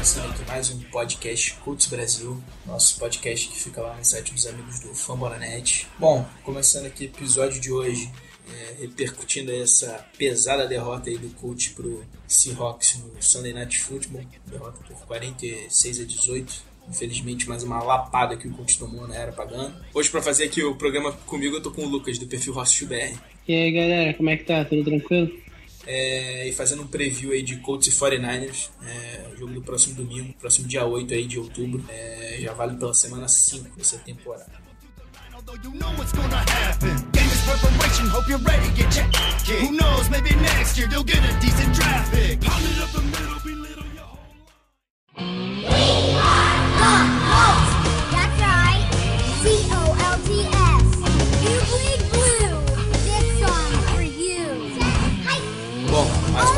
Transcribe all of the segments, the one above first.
começando aqui mais um podcast Cultos Brasil, nosso podcast que fica lá no site dos amigos do Fambonanet. Bom, começando aqui o episódio de hoje, é, repercutindo essa pesada derrota aí do Colts pro Seahawks no Sunday Night Football, derrota por 46 a 18. Infelizmente, mais uma lapada que o Colts tomou na era pagando. Hoje, para fazer aqui o programa comigo, eu tô com o Lucas, do perfil Hostil BR. E aí galera, como é que tá? Tudo tranquilo? É, e fazendo um preview aí de Colts e 49ers, é, o jogo do próximo domingo, próximo dia 8 aí de outubro, é, já vale pela semana 5 dessa temporada. You know what's gonna happen. Game is preparation, hope you're ready, get. Who knows, maybe next year get a decent draft pick. Pound it up the middle, your That's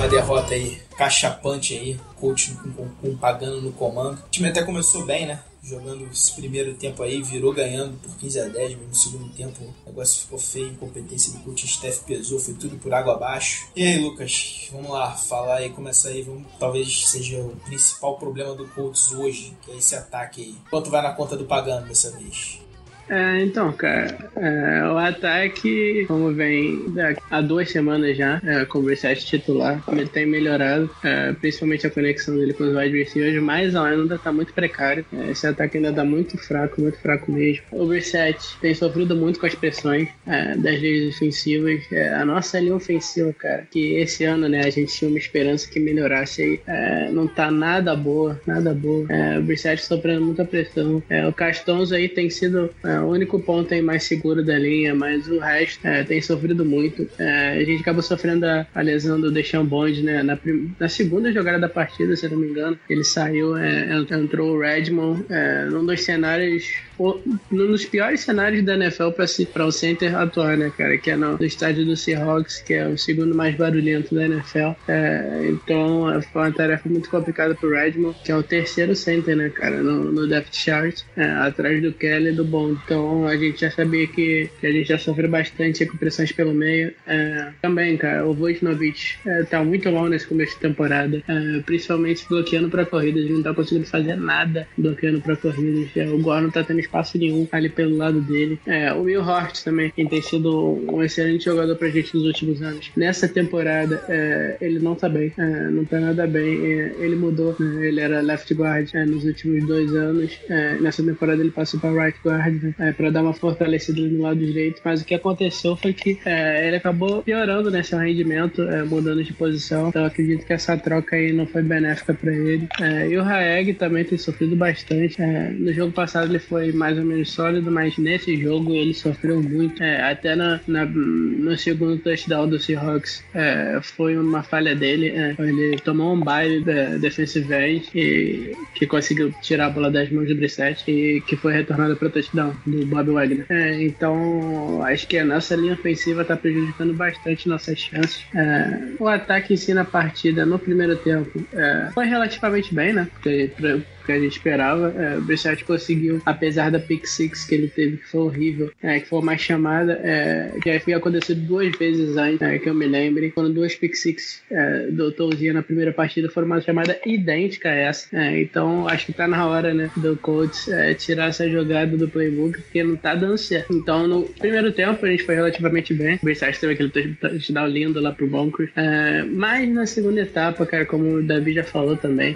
uma derrota aí, cachapante aí, coach com, com, com pagando no comando. O time até começou bem, né? Jogando esse primeiro tempo aí, virou ganhando por 15 a 10, mas no segundo tempo o negócio ficou feio, incompetência do coach Steph pesou, foi tudo por água abaixo. E aí, Lucas, vamos lá, falar aí, começar aí, vamos, talvez seja o principal problema do Colts hoje, que é esse ataque aí. Quanto vai na conta do pagando dessa vez? É, então, cara, é, o ataque, como vem há duas semanas já, é, com o Brissett titular, tem melhorado, é, principalmente a conexão dele com os wide receivers, mas ainda tá muito precário. É, esse ataque ainda tá muito fraco, muito fraco mesmo. O Brissett tem sofrido muito com as pressões é, das leis ofensivas. É, a nossa linha ofensiva, cara, que esse ano, né, a gente tinha uma esperança que melhorasse aí, não tá nada boa, nada boa. O Brissett sofrendo muita pressão. O Castonzo aí tem sido é, o único ponto aí mais seguro da linha, mas o resto é, tem sofrido muito. É, a gente acabou sofrendo a, a lesão do Deixan Bond, né? Na, prim- na segunda jogada da partida, se eu não me engano, ele saiu, é, ent- entrou o Redmond é, num dos cenários, num dos piores cenários da NFL para o center atuar, né, cara? Que é no, no estádio do Seahawks, que é o segundo mais barulhento da NFL. É, então é, foi uma tarefa muito complicada pro Redmond, que é o terceiro center, né, cara, no, no depth chart, atrás do Kelly e do Bond. Então a gente já sabia que, que a gente já sofreu bastante com pressões pelo meio. É, também, cara, o Vojnovic é, tá muito mal nesse começo de temporada, é, principalmente bloqueando pra corridas. Ele não tá conseguindo fazer nada bloqueando pra corridas. É, o Gore não tá tendo espaço nenhum ali pelo lado dele. É, o Will Hort também, que tem sido um excelente jogador pra gente nos últimos anos. Nessa temporada, é, ele não tá bem, é, não tá nada bem. É, ele mudou, né? ele era left guard é, nos últimos dois anos. É, nessa temporada ele passou pra right guard, né? É, pra dar uma fortalecida no lado direito. Mas o que aconteceu foi que é, ele acabou piorando né, seu rendimento, é, mudando de posição. Então acredito que essa troca aí não foi benéfica pra ele. É, e o Raeg também tem sofrido bastante. É, no jogo passado ele foi mais ou menos sólido, mas nesse jogo ele sofreu muito. É, até na, na- no segundo touchdown do Seahawks foi uma falha dele. ele tomou um baile da defensive e, que conseguiu tirar a bola das mãos do Brissett e que foi retornada para touchdown do Bob Wagner. É, então acho que a nossa linha ofensiva está prejudicando bastante nossas chances. É, o ataque em si na partida no primeiro tempo é, foi relativamente bem, né? Porque, pra- que a gente esperava. É, o Brissett conseguiu, apesar da pick six que ele teve, que foi horrível, é, que foi uma chamada, é, que havia acontecido duas vezes antes, é, que eu me lembre, foram duas pick six é, do Tolzinha na primeira partida, foram uma chamada idêntica a essa. É, então acho que tá na hora, né, do Colts é, tirar essa jogada do playbook, porque não tá dando certo. Então no primeiro tempo a gente foi relativamente bem. O Brissett teve aquele touchdown lindo lá pro Bonkers. É, mas na segunda etapa, cara, como o Davi já falou também,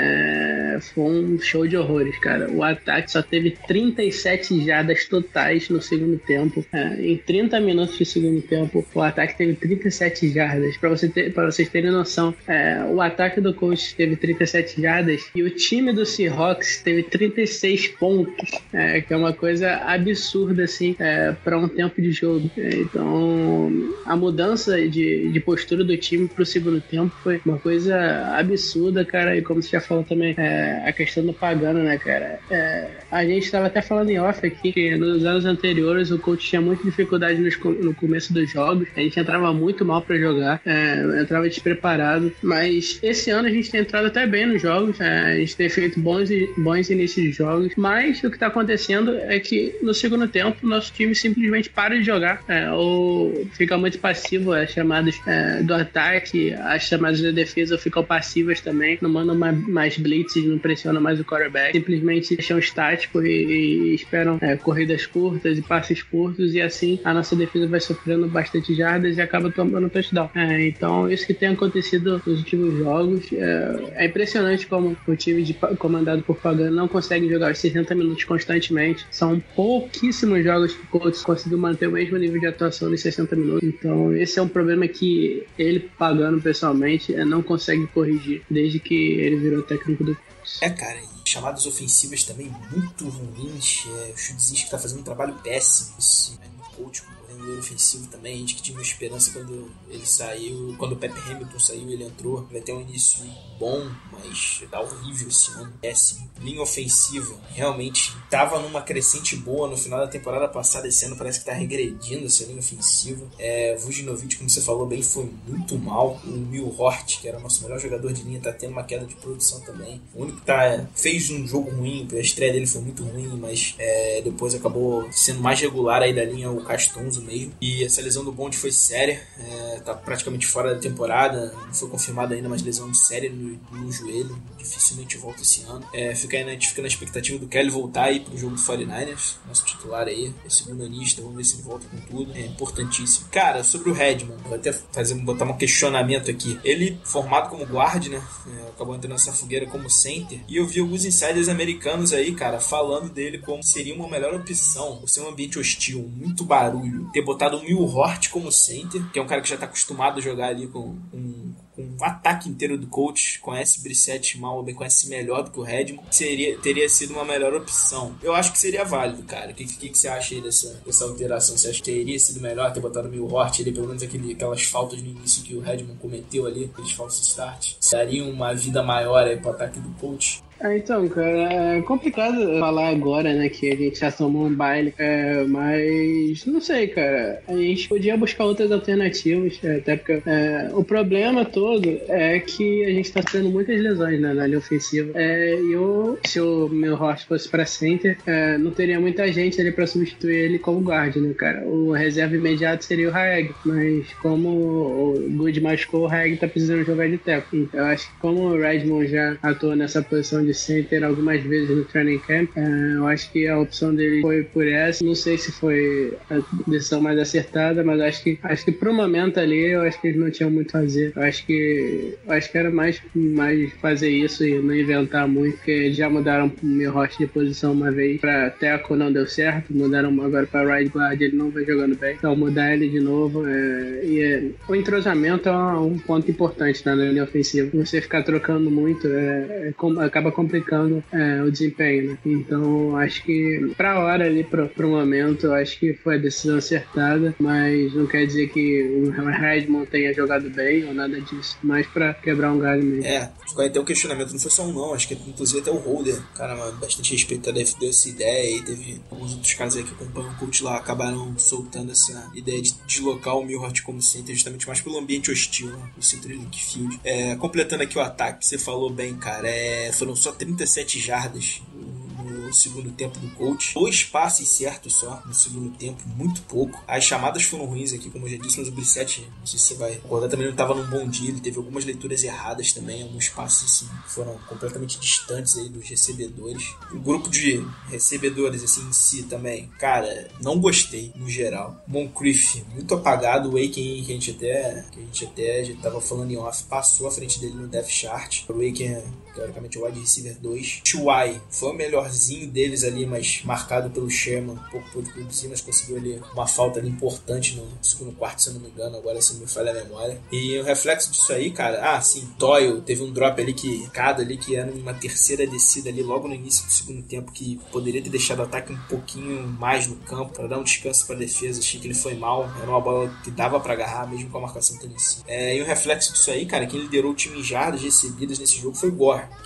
foi um show de horrores, cara. O ataque só teve 37 jadas totais no segundo tempo. É, em 30 minutos de segundo tempo, o ataque teve 37 jardas. Pra, você ter, vocês terem noção, é, o ataque do Colts teve 37 jardas e o time do Seahawks teve 36 pontos, é, que é uma coisa absurda, assim, é, para um tempo de jogo. É, então, a mudança de, de postura do time pro segundo tempo foi uma coisa absurda, cara. E como você já falou também, é, a questão do Pagano, né, cara? É, a gente tava até falando em off aqui que nos anos anteriores o coach tinha muita dificuldade nos no começo dos jogos. A gente entrava muito mal pra jogar, é, entrava despreparado. Mas esse ano a gente tem entrado até bem nos jogos, é, a gente tem feito bons, bons inícios de jogos. Mas o que tá acontecendo é que no segundo tempo nosso time simplesmente para de jogar, é, ou fica muito passivo às chamadas é, do ataque, as chamadas da defesa ficam passivas também, não mandam ma- mais blitzes, não pressionam mais o quarterback, simplesmente deixam estático e, e esperam é, corridas curtas e passes curtos, e assim a nossa defesa vai sofrendo bastante jardas e acaba tomando touchdown. É, então, isso que tem acontecido nos últimos jogos é, é impressionante como o time de, comandado por Pagano não consegue jogar os 60 minutos constantemente. São pouquíssimos jogos que o Colts conseguiu manter o mesmo nível de atuação nos 60 minutos. Então, esse é um problema que ele, Pagano, pessoalmente, é, não consegue corrigir desde que ele virou técnico do Colts. É, cara, chamadas ofensivas também muito ruins. É, o Chudzinski tá fazendo um trabalho péssimo. Esse é, coach, coordenador ofensivo também. A gente que tinha uma esperança quando ele saiu, quando o Pepe Hamilton saiu, ele entrou. Vai ter um início bom, mas tá horrível esse ano. Péssimo. Linha ofensiva, realmente tava numa crescente boa no final da temporada passada. Esse ano parece que tá regredindo essa linha ofensiva. É, Vujinovic, como você falou bem, foi muito mal. O Mil Hort, que era o nosso melhor jogador de linha, tá tendo uma queda de produção também. O único que tá, fez um jogo ruim, a estreia dele foi muito ruim, mas é, depois acabou sendo mais regular aí da linha o Castonzo mesmo. E essa lesão do Bond foi séria, é, tá praticamente fora da temporada, não foi confirmada ainda, mas lesão séria no, no joelho, dificilmente volta esse ano. É, fica aí, a gente fica na expectativa do Kelly voltar aí pro jogo do 49ers, nosso titular aí, é segundo anista, vamos ver se ele volta com tudo, é importantíssimo. Cara, sobre o Redmond, vou até fazer, botar um questionamento aqui. Ele, formado como guard, né, é, acabou entrando nessa fogueira como center, e eu vi alguns insiders americanos aí, cara, falando dele como seria uma melhor opção, por ser um ambiente hostil, muito barulho, ter botado o Mil Hort como center, que é um cara que já tá acostumado a jogar ali com, com, com um ataque inteiro do coach, conhece Brissette mal, bem conhece melhor do que o Redmond, seria, teria sido uma melhor opção. Eu acho que seria válido, cara. O que, que, que você acha aí dessa, dessa alteração? Você acha que teria sido melhor ter botado o Mil Hort ali, pelo menos aquele, aquelas faltas no início que o Redmond cometeu ali, aqueles falsos start? Dariam uma vida maior aí pro ataque do coach? Ah, então, cara, é complicado falar agora, né, que a gente já tomou um baile, é, mas não sei, cara, a gente podia buscar outras alternativas, é, até porque é, o problema todo é que a gente tá tendo muitas lesões né, na linha ofensiva. É, e eu, se o meu host fosse pra center, é, não teria muita gente ali pra substituir ele como guarda, né, cara? O reserva imediato seria o Haeg, mas como o Good machucou, o Haeg tá precisando jogar de teco. Então, eu acho que como o Redmond já atuou nessa posição de center algumas vezes no training camp. É, eu acho que a opção dele foi por essa. Não sei se foi a decisão mais acertada, mas acho que acho que pro momento ali eu acho que eles não tinham muito a fazer. Eu acho que eu acho que era mais, mais fazer isso e não inventar muito, porque eles já mudaram o meu host de posição uma vez pra Teco não deu certo, mudaram agora pra right guard, ele não vai jogando bem. Então mudar ele de novo é, e é, o entrosamento é um ponto importante na linha ofensiva. Você ficar trocando muito é, acaba complicando é, o desempenho. Né? Então, acho que pra hora ali, pro, pro momento, acho que foi a decisão acertada, mas não quer dizer que o Redmond tenha jogado bem ou nada disso, mas pra quebrar um galho mesmo. É, ficou até o questionamento, não foi só um não, acho que inclusive até o Holder, cara, bastante respeitado, deu essa ideia e teve alguns outros casos aí que acompanham o coach lá, acabaram soltando essa ideia de deslocar o Milhart como center, justamente mais pelo ambiente hostil, né, o centro de Field. É, completando aqui o ataque, você falou bem, cara, é, foram só 37 jardas no segundo tempo do coach. Dois passes certos só no segundo tempo, muito pouco. As chamadas foram ruins aqui, como eu já disse, mas o Brissette, não sei se você vai concordar, também não estava num bom dia. Ele teve algumas leituras erradas também, alguns passes assim, foram completamente distantes aí dos recebedores. O grupo de recebedores assim em si também, cara, não gostei no geral. Moncrief, muito apagado. O Aiken, que a gente até, que a gente até já tava falando em off, passou à frente dele no depth chart. O Aiken teoricamente o wide receiver 2. Chuai foi o melhorzinho deles ali, mas marcado pelo Sherman, pouco pôde produzir, mas conseguiu ali uma falta ali importante no segundo quarto, se eu não me engano, agora se não me falha a memória. E o reflexo disso aí, cara, ah, sim, Toyle teve um drop ali que, cada ali que era uma terceira descida ali logo no início do segundo tempo que poderia ter deixado o ataque um pouquinho mais no campo para dar um descanso para defesa. Achei que ele foi mal, era uma bola que dava para agarrar mesmo com a marcação cima. É, e o reflexo disso aí, cara, quem liderou o time em jardas recebidas nesse jogo foi o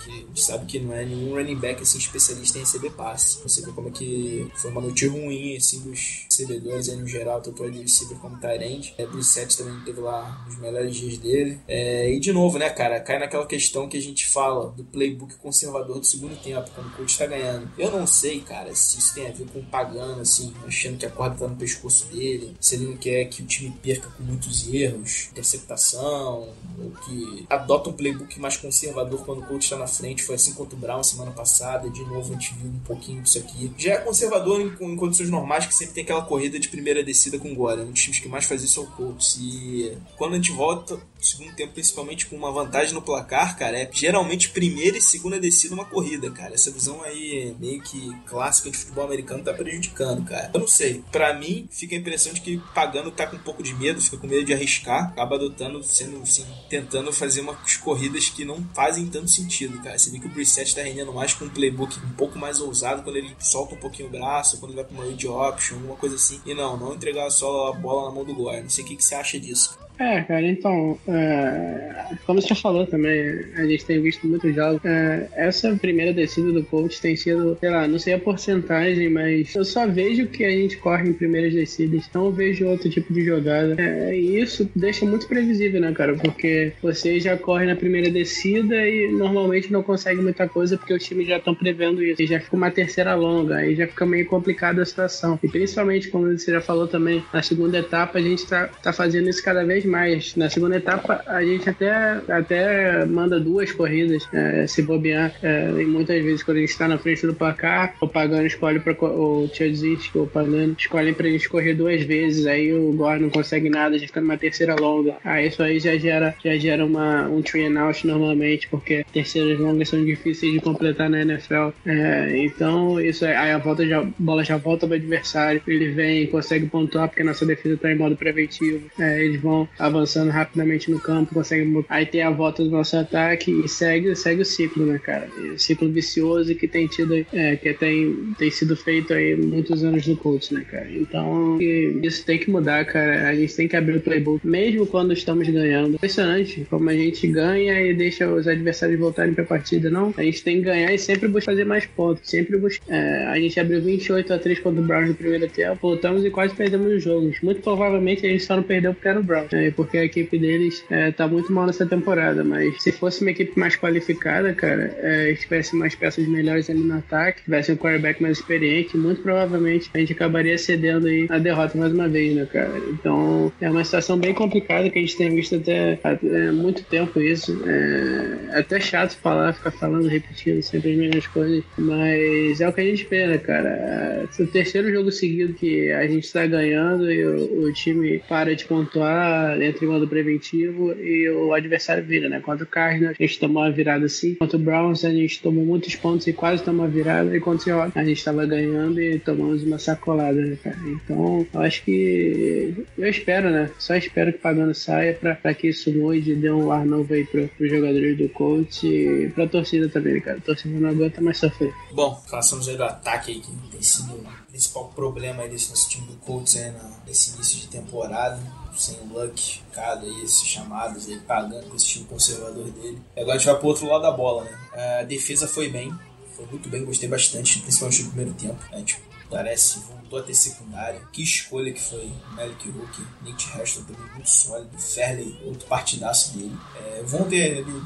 Que a gente sabe que não é nenhum running back assim, especialista em receber passe. Você vê como é que foi uma noite ruim assim, dos recebedores aí no geral, tanto o de receiver como Tyrande. É, Brissette também teve lá os melhores dias dele. É, e de novo, né, cara, cai naquela questão que a gente fala do playbook conservador do segundo tempo, quando o coach tá ganhando. Eu não sei, cara, se isso tem a ver com pagando, assim, achando que a corda tá no pescoço dele, se ele não quer que o time perca com muitos erros, interceptação, ou que adota um playbook mais conservador quando o coach tá na frente. Foi assim contra o Brown semana passada, de novo a gente viu um pouquinho disso aqui. Já é conservador em, em condições normais, que sempre tem aquela corrida de primeira descida com Gore. Um dos times que mais faz isso é o Colts. E quando a gente volta, segundo tempo, principalmente com uma vantagem no placar, cara, é geralmente primeira e segunda descida uma corrida, cara. Essa visão aí, meio que clássica de futebol americano, tá prejudicando, cara. Eu não sei. Pra mim, fica a impressão de que pagando tá com um pouco de medo, fica com medo de arriscar, acaba adotando, sendo assim, tentando fazer umas corridas que não fazem tanto sentido, cara. Você vê que o Brissett tá rendendo mais com um playbook um pouco mais ousado quando ele solta um pouquinho o braço, quando ele vai pra uma read option, alguma coisa assim. E não, não entregar só a bola na mão do Gore. Não sei o que, que você acha disso. É, cara, então, é, como você falou também, a gente tem visto muitos jogos. É, essa primeira descida do coach tem sido, sei lá, não sei a porcentagem, mas eu só vejo que a gente corre em primeiras descidas, não vejo outro tipo de jogada. É, e isso deixa muito previsível, né, cara? Porque você já corre na primeira descida e normalmente não consegue muita coisa porque os times já estão prevendo isso. E já fica uma terceira longa, aí já fica meio complicada a situação. E principalmente, como você já falou também, na segunda etapa a gente tá, tá fazendo isso cada vez mais. Na segunda etapa, a gente até, até manda duas corridas, é, se bobear. É, e muitas vezes, quando a gente está na frente do placar, o Pagano escolhe para o Tchadzich, o Pagano para gente correr duas vezes. Aí o Gore não consegue nada, já fica numa terceira longa. Aí isso aí já gera, já gera uma, um three and out normalmente, porque terceiras longas são difíceis de completar na NFL. É, então, isso aí, a volta já, a bola já volta para o adversário. Ele vem, consegue pontuar, porque nossa defesa está em modo preventivo. É, eles vão avançando rapidamente no campo, conseguem. Aí tem a volta do nosso ataque e segue, segue o ciclo, né, cara? O ciclo vicioso que tem tido, é, que tem, tem sido feito aí muitos anos no Colts, né, cara? Então, isso tem que mudar, cara. A gente tem que abrir o playbook, mesmo quando estamos ganhando. Impressionante como a gente ganha e deixa os adversários voltarem pra partida, não? A gente tem que ganhar e sempre buscar fazer mais pontos. Sempre buscar. É, a gente abriu 28 a 3 contra o Browns no primeiro tempo, voltamos e quase perdemos os jogos. Muito provavelmente a gente só não perdeu porque era o Browns, né? porque a equipe deles é, tá muito mal nessa temporada. Mas se fosse uma equipe mais qualificada, cara, é, tivesse mais peças melhores ali no ataque, tivesse um quarterback mais experiente, muito provavelmente a gente acabaria cedendo aí a derrota mais uma vez, né, cara? Então é uma situação bem complicada que a gente tem visto até há é, muito tempo isso. É, até chato falar, ficar falando, repetindo sempre as mesmas coisas, mas é o que a gente espera, cara. É o terceiro jogo seguido que a gente está ganhando e o, o time para de pontuar, entra em modo preventivo e o adversário vira, né? Contra o Cardinals, a gente tomou uma virada assim. Contra o Browns, a gente tomou muitos pontos e quase tomou uma virada. E contra o Seahawks, a gente estava ganhando e tomamos uma sacolada, né, cara? Então, eu acho que. Eu espero, né? Só espero que o Pagano saia para que isso mude e dê um ar novo aí para os jogadores do coach e para a torcida também, cara. A torcida não aguenta mais sofrer. Bom, façamos aí do ataque aí, que tem sido o principal problema aí desse nosso time do Colts na, nesse início de temporada. Sem o Luck, cada aí, esses chamados aí, pagando com esse time conservador dele. E agora a gente vai pro outro lado da bola, né? A defesa foi bem, foi muito bem, gostei bastante, principalmente no primeiro tempo. A gente parece voltou a ter secundária. Que escolha que foi Malik Rook, Nick Heston também muito sólido, Fairley, outro partidaço dele. É, ter ele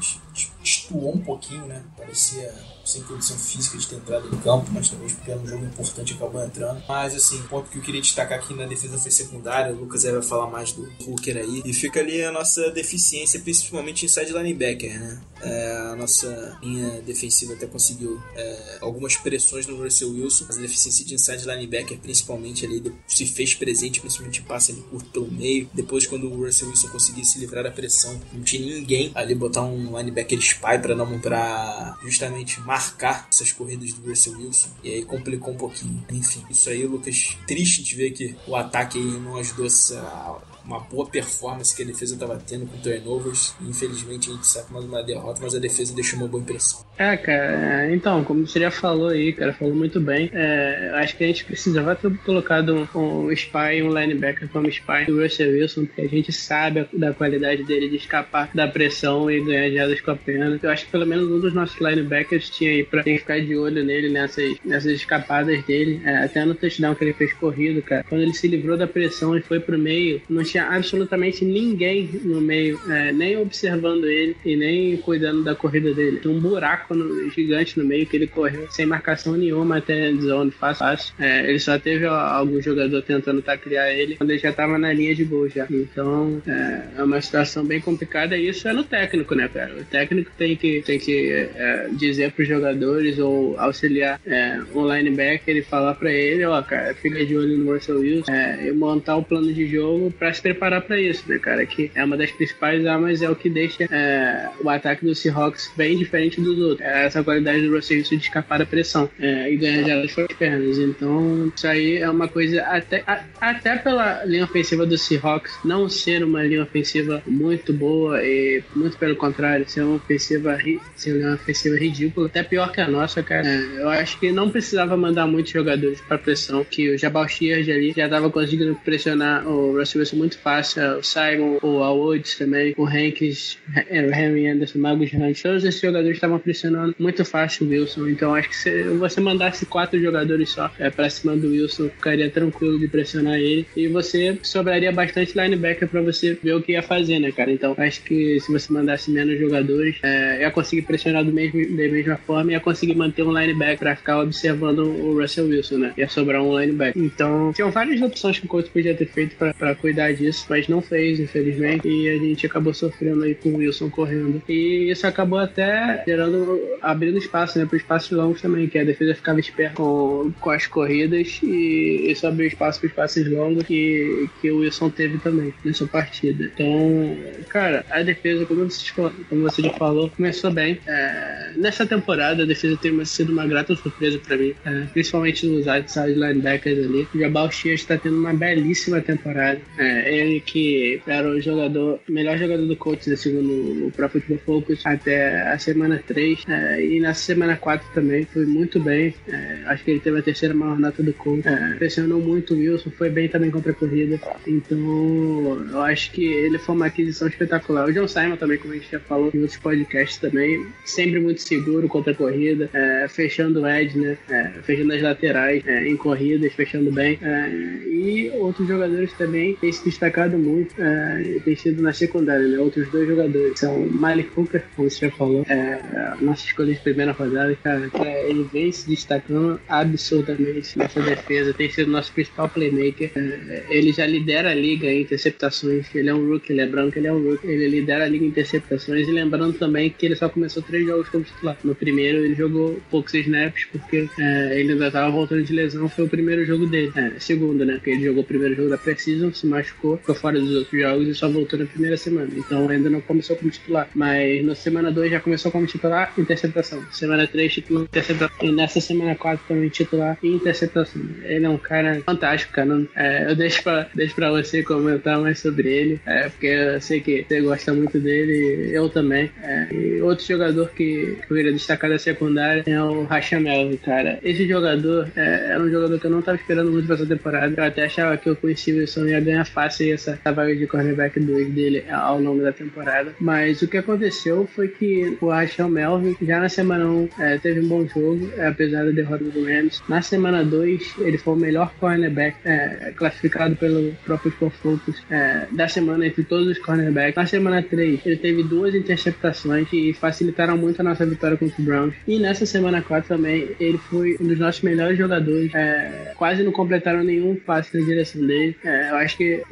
destoou um pouquinho, né? Parecia sem condição física de ter entrado em campo, mas talvez porque era um jogo importante acabou entrando. Mas assim, o ponto que eu queria destacar aqui na defesa foi secundária, o Lucas vai falar mais do Hooker aí. E fica ali a nossa deficiência, principalmente inside linebacker, né? É, a nossa linha defensiva até conseguiu é, algumas pressões no Russell Wilson, mas a deficiência de inside linebacker, principalmente ali, se fez presente, principalmente em passe ali curto pelo meio. Depois, quando o Russell Wilson conseguia se livrar da pressão, não tinha ninguém ali botar um linebacker spy para não para justamente marcar essas corridas do Russell Wilson. E aí complicou um pouquinho. Enfim, isso aí, Lucas, triste de ver que o ataque não ajudou essa uma boa performance que a defesa estava tendo com turnovers. Infelizmente a gente sabe mais uma derrota, mas a defesa deixou uma boa impressão. É, cara, então, como você já falou aí, cara, falou muito bem. É, acho que a gente precisava ter colocado um, um spy, um linebacker como spy do Russell Wilson, porque a gente sabe da qualidade dele de escapar da pressão e ganhar jadas com a pena. eu acho que pelo menos um dos nossos linebackers tinha aí pra ficar de olho nele nessas, nessas escapadas dele. É, até no touchdown que ele fez corrido, cara. Quando ele se livrou da pressão e foi pro meio, não tinha absolutamente ninguém no meio, é, nem observando ele e nem cuidando da corrida dele. Tinha um buraco no- gigante no meio que ele correu sem marcação nenhuma até a zone, fácil. fácil. É, ele só teve algum jogador tentando taclear ele quando ele já tava na linha de gol já. Então é, é uma situação bem complicada e isso é no técnico, né, cara? O técnico tem que, tem que é, dizer pros jogadores ou auxiliar é, um linebacker e falar pra ele, ó, cara, fica de olho no Russell Wilson é, e montar o plano de jogo pra se preparar pra isso, né, cara? Que é uma das principais armas, é o que deixa é, o ataque do Seahawks bem diferente dos outros. É essa qualidade do Russell Wilson de escapar da pressão é, e ganhar jardas com as pernas. Então, isso aí é uma coisa, até, a- até pela linha ofensiva do Seahawks não ser uma linha ofensiva muito boa e muito pelo contrário, ser uma ofensiva, ser uma ofensiva ridícula, até pior que a nossa, cara. É, eu acho que não precisava mandar muitos jogadores pra pressão, que o Jabal Shears ali já tava conseguindo pressionar o Russell Wilson muito fácil, o Simon, o Al Woods também, o Hankins, é, o Henry Anderson, o Magus Hunt, todos esses jogadores estavam pressionando muito fácil o Wilson. Então acho que se você mandasse quatro jogadores só é, pra cima do Wilson, ficaria tranquilo de pressionar ele. E você sobraria bastante linebacker pra você ver o que ia fazer, né, cara? Então acho que se você mandasse menos jogadores, é, ia conseguir pressionar do mesmo, da mesma forma e ia conseguir manter um linebacker pra ficar observando o Russell Wilson, né? Ia sobrar um linebacker. Então, tinham várias opções que o coach podia ter feito pra, pra cuidar disso, mas não fez, infelizmente. E a gente acabou sofrendo aí com o Wilson correndo. E isso acabou até gerando, abrindo espaço, né, para espaços longos também, que a defesa ficava esperta com, com as corridas e isso abriu espaço para espaços longos que, que o Wilson teve também nessa partida. Então, cara, a defesa, como você, como você já falou, começou bem. É, nessa temporada, a defesa tem sido uma grata surpresa para mim, é, principalmente nos outside linebackers ali. O Jabal Shears está tendo uma belíssima temporada. É, ele que era o jogador, melhor jogador do né, segundo o Pro Football Focus, até a semana 3. é, e na semana 4 também foi muito bem. É, acho que ele teve a terceira maior nota do coach. É, pressionou muito o Wilson, foi bem também contra a corrida. Então, eu acho que ele foi uma aquisição espetacular. O John Simon também, como a gente já falou em outros podcasts também, sempre muito seguro contra a corrida, é, fechando o edge, né? É, fechando as laterais é, em corridas, fechando bem. É, e outros jogadores também se destacado muito, é, tem sido na secundária, né? Outros dois jogadores são Malik Hooker, como você já falou, é, nossa escolha de primeira rodada, cara, é, ele vem se destacando absurdamente nessa defesa, tem sido nosso principal playmaker. É, ele já lidera a liga em interceptações, ele é um rookie, lembrando que ele é um rookie, ele lidera a liga em interceptações e lembrando também que ele só começou três jogos como titular. No primeiro ele jogou poucos snaps porque é, ele ainda estava voltando de lesão, foi o primeiro jogo dele. É, segundo, né? Porque ele jogou o primeiro jogo da Precision, se machucou, ficou fora dos outros jogos e só voltou na primeira semana. Então ainda não começou como titular. Mas na semana 2 já começou como titular, interceptação. Semana 3, titular, interceptação. E nessa semana 4 também titular e interceptação. Ele é um cara fantástico, cara. É, eu deixo pra, deixo pra você comentar mais sobre ele, é, porque eu sei que você gosta muito dele, eu também. É, e outro jogador que, eu queria destacar da secundária é o Melvin, cara. Esse jogador é, era um jogador que eu não tava esperando muito pra essa temporada. Eu até achava que o Wilson ia ganhar fácil essa, essa vaga de cornerback 2 dele ao longo da temporada. Mas o que aconteceu foi que o Rasham Melvin, já na semana 1, é, teve um bom jogo, é, apesar da derrota do Rams. Na semana 2, ele foi o melhor cornerback é, classificado pelo próprio Football Focus é, da semana entre todos os cornerbacks. Na semana 3, ele teve duas interceptações que facilitaram muito a nossa vitória contra o Browns. E nessa semana 4 também, ele foi um dos nossos melhores jogadores. É, quase não completaram nenhum passe na direção dele. É, eu acho que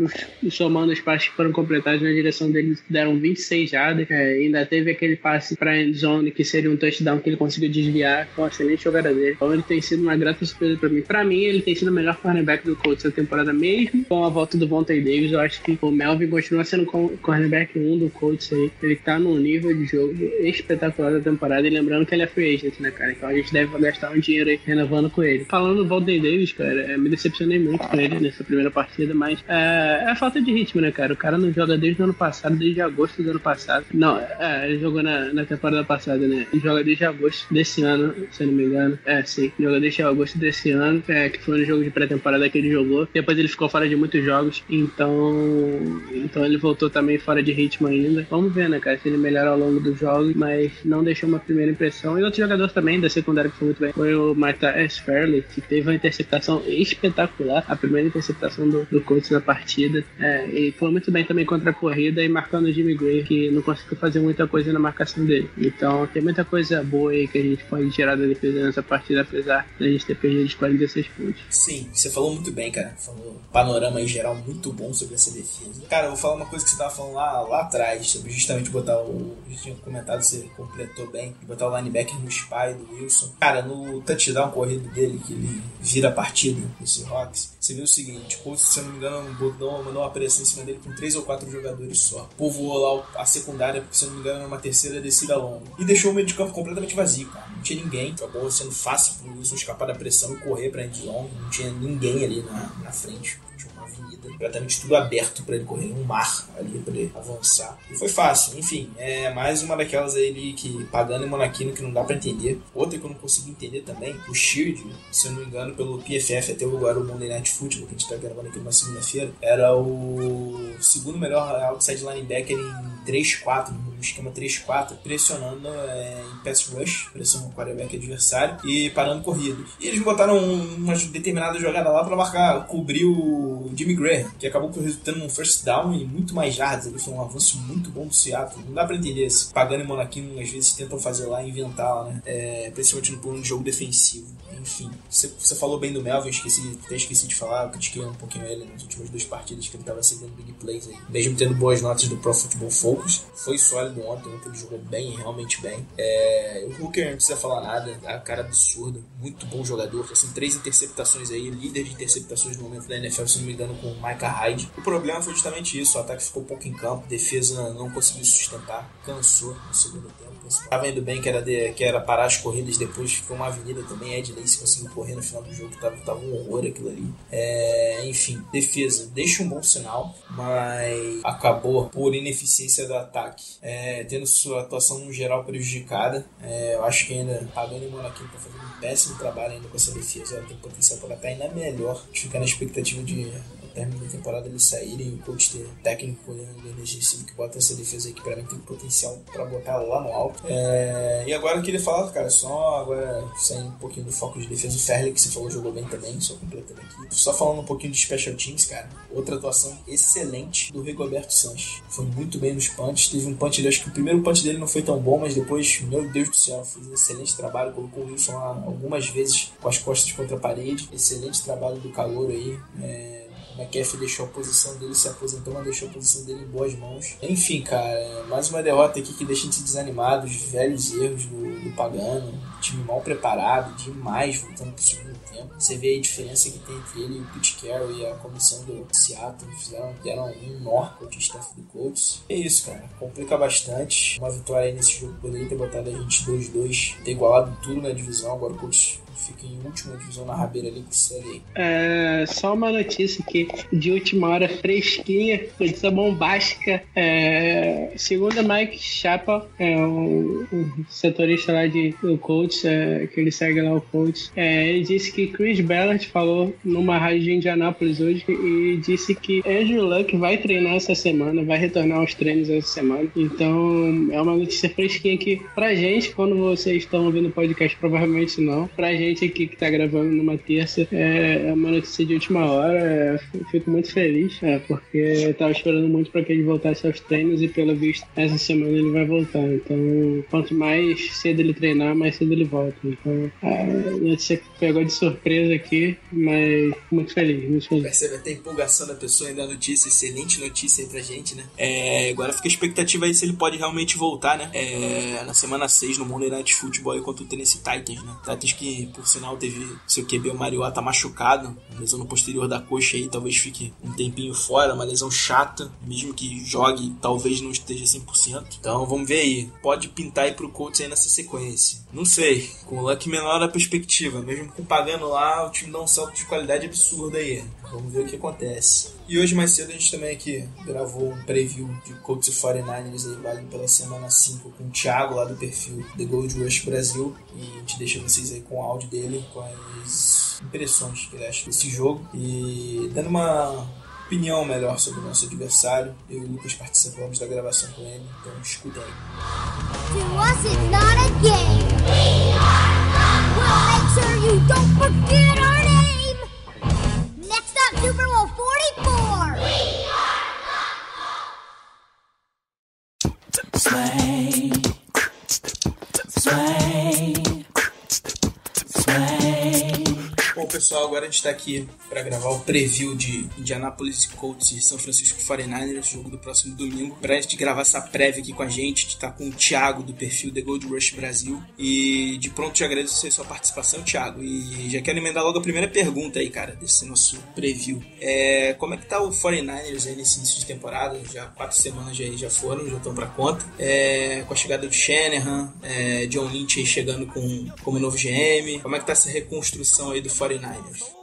somando os passes que foram completados na direção dele, deram 26 jardas. É, ainda teve aquele passe para end zone que seria um touchdown que ele conseguiu desviar. Foi uma excelente jogada dele. Então ele tem sido uma grata surpresa para mim. Para mim, ele tem sido o melhor cornerback do Colts essa temporada, mesmo com a volta do Vontae Davis. Eu acho que o Melvin continua sendo o cornerback 1 do Colts aí. Ele tá num nível de jogo espetacular da temporada. E lembrando que ele é free agent, né, cara? Então a gente deve gastar um dinheiro aí renovando com ele. Falando do Vontae Davis, cara, eu me decepcionei muito com ele nessa primeira partida, mas é, é falta de ritmo, né, cara? O cara não joga desde o ano passado, desde agosto do ano passado. Não, é, ele jogou na, na temporada passada, né? Ele joga desde agosto desse ano, se eu não me engano. É, sim, joga desde agosto desse ano, é, que foi no jogo de pré-temporada que ele jogou. Depois ele ficou fora de muitos jogos, então, então ele voltou também fora de ritmo ainda. Vamos ver, né, cara, se ele melhora ao longo dos jogos, mas não deixou uma primeira impressão. E outro jogador também da secundária que foi muito bem foi o Marta S. Fairley, que teve uma interceptação espetacular, a primeira interceptação do, do coach na partida. É, e foi muito bem também contra a corrida e marcando o Jimmy Gray, que não conseguiu fazer muita coisa na marcação dele. Então tem muita coisa boa aí que a gente pode tirar da defesa nessa partida, apesar da gente ter perdido os 46 pontos. Sim, você falou muito bem, cara. Falou um panorama em geral muito bom sobre essa defesa. Cara, eu vou falar uma coisa que você tava falando lá, lá atrás, sobre justamente botar o. Gente tinha comentado, você completou bem, botar o linebacker no spy do Wilson. Cara, no touchdown corrido dele, que ele vira a partida no Seahawks, você viu o seguinte: se eu não me engano, botou, mandou uma pressão em cima dele com três ou quatro jogadores só. Povoou lá a secundária, porque se não me engano, era uma terceira descida longa. E deixou o meio de campo completamente vazio, cara. Não tinha ninguém. Acabou sendo fácil pro Wilson escapar da pressão e correr pra endzone. Não tinha ninguém ali na, na frente. Completamente tudo aberto pra ele correr, um mar ali pra ele avançar. E foi fácil, enfim, é mais uma daquelas aí que pagando e Monaquino que não dá pra entender. Outra que eu não consigo entender também, o Shield, se eu não me engano, pelo PFF até agora o Monday Night Football, que a gente tá gravando aqui numa segunda-feira, era o segundo melhor outside linebacker em 3-4, no esquema 3-4, pressionando é, em pass rush, pressionando o quarterback adversário e parando corridas. E eles botaram um, uma determinada jogada lá pra marcar, cobrir o Jimmy Graham, que acabou resultando num first down e muito mais jardas. Ele foi um avanço muito bom do Seattle. Não dá pra entender se Pagano e Monaquino às vezes tentam fazer lá, inventar lá, né? É, principalmente no plano de jogo defensivo. Enfim, você, falou bem do Melvin, esqueci, até esqueci de falar, eu critiquei um pouquinho ele nas últimas duas partidas que ele tava cedendo big plays aí. Mesmo tendo boas notas do Pro Football Focus, foi sólido ontem, ontem ele jogou bem, realmente bem. É, o Hooker não precisa falar nada, é um cara absurdo, muito bom jogador, assim, três interceptações aí, líder de interceptações no momento da NFL, se não me engano, com o Micah Hyde. O problema foi justamente isso, o ataque ficou pouco em campo, defesa não conseguiu sustentar, cansou no segundo tempo. Tava indo bem que era, de- que era parar as corridas, depois ficou uma avenida também. Ed Lace conseguiu correr no final do jogo, tava, tava um horror aquilo ali. É, enfim, defesa deixa um bom sinal, mas acabou por ineficiência do ataque, é, tendo sua atuação geral prejudicada. É, eu acho que ainda Pagano e Monaquinho tá fazendo um péssimo trabalho ainda com essa defesa. Ela tem potencial para estar ainda melhor. A gente fica na expectativa de término da temporada eles saírem o coach ter técnico olhando do energético que bota essa defesa aí que pra mim tem potencial pra botar lá no alto. É, e agora eu queria falar, cara, só agora saindo um pouquinho do foco de defesa, o Ferley que você falou jogou bem também, só completando aqui. Só falando um pouquinho de special teams, cara, outra atuação excelente do Rigoberto Sanches. Foi muito bem nos punts, teve um punch, acho que o primeiro punch dele não foi tão bom, mas depois, meu Deus do céu, fez um excelente trabalho, colocou o Wilson lá algumas vezes com as costas contra a parede. Excelente trabalho do calor aí. É, McAfee deixou a posição dele, se aposentou, mas deixou a posição dele em boas mãos. Enfim, cara, mais uma derrota aqui que deixa a gente desanimado, os velhos erros do, do Pagano, time mal preparado, demais voltando pro segundo tempo. Você vê a diferença que tem entre ele e o Pete Carroll e a comissão do Seattle, fizeram, deram um nó com o staff do Colts. É isso, cara, complica bastante. Uma vitória aí nesse jogo poderia ter botado a gente 2-2, ter igualado tudo na divisão, agora o Colts fica em última divisão na rabeira ali que. É, só uma notícia aqui de última hora fresquinha, notícia bombástica. É, segundo Mike Chapa, é um, um setorista lá de, do Colts, é, que ele segue lá o Colts, é, ele disse que Chris Ballard falou numa rádio de Indianápolis hoje e disse que Andrew Luck vai treinar essa semana, vai retornar aos treinos essa semana. Então é uma notícia fresquinha aqui pra gente, quando vocês estão ouvindo o podcast, provavelmente não. Pra gente aqui que tá gravando numa terça, é, é uma notícia de última hora. é, eu fico muito feliz, é, porque eu tava esperando muito pra que ele voltasse aos treinos e pelo visto essa semana ele vai voltar. Então, quanto mais cedo ele treinar, mais cedo ele volta. Então, é, notícia que pegou de surpresa aqui, mas muito feliz, muito feliz. Percebe até a empolgação da pessoa ainda a notícia, excelente notícia aí pra gente, né? É, agora fica a expectativa aí se ele pode realmente voltar, né? É, na semana 6 no Monday Night Football contra o Tennessee Titans, né? Titans que, por sinal, teve seu QB, o Mariota, machucado, uma lesão no posterior da coxa aí, talvez fique um tempinho fora, uma lesão chata, mesmo que jogue, talvez não esteja 100%. Então vamos ver aí, pode pintar aí pro Colts aí nessa sequência. Não sei, sei. Com o Luck menor a perspectiva. Mesmo com pagando lá, o time dá um salto de qualidade absurdo aí. Vamos ver o que acontece. E hoje mais cedo a gente também aqui gravou um preview de Colts e 49ers aí, vale pela semana 5 com o Thiago lá do perfil The Gold Rush Brasil. E a gente deixa vocês aí com o áudio dele, com as impressões que ele acha desse jogo. E dando uma opinião melhor sobre o nosso adversário. Eu e o Lucas participamos da gravação com ele, então escutem aí. To us, it's not a game. Make sure you don't forget our pessoal, agora a gente tá aqui para gravar o preview de Indianapolis Colts e São Francisco 49ers, jogo do próximo domingo. Pra gente gravar essa prévia aqui com a gente, a gente tá com o Thiago do perfil The Gold Rush Brasil. E de pronto te agradeço a sua participação, Thiago. E já quero emendar logo a primeira pergunta aí, cara, desse nosso preview. É, como é que tá o 49ers aí nesse início de temporada? Já quatro semanas já, já foram, já estão pra conta. É, com a chegada do Shanahan, é, John Lynch aí chegando com, como novo GM. Como é que tá essa reconstrução aí do 49ers?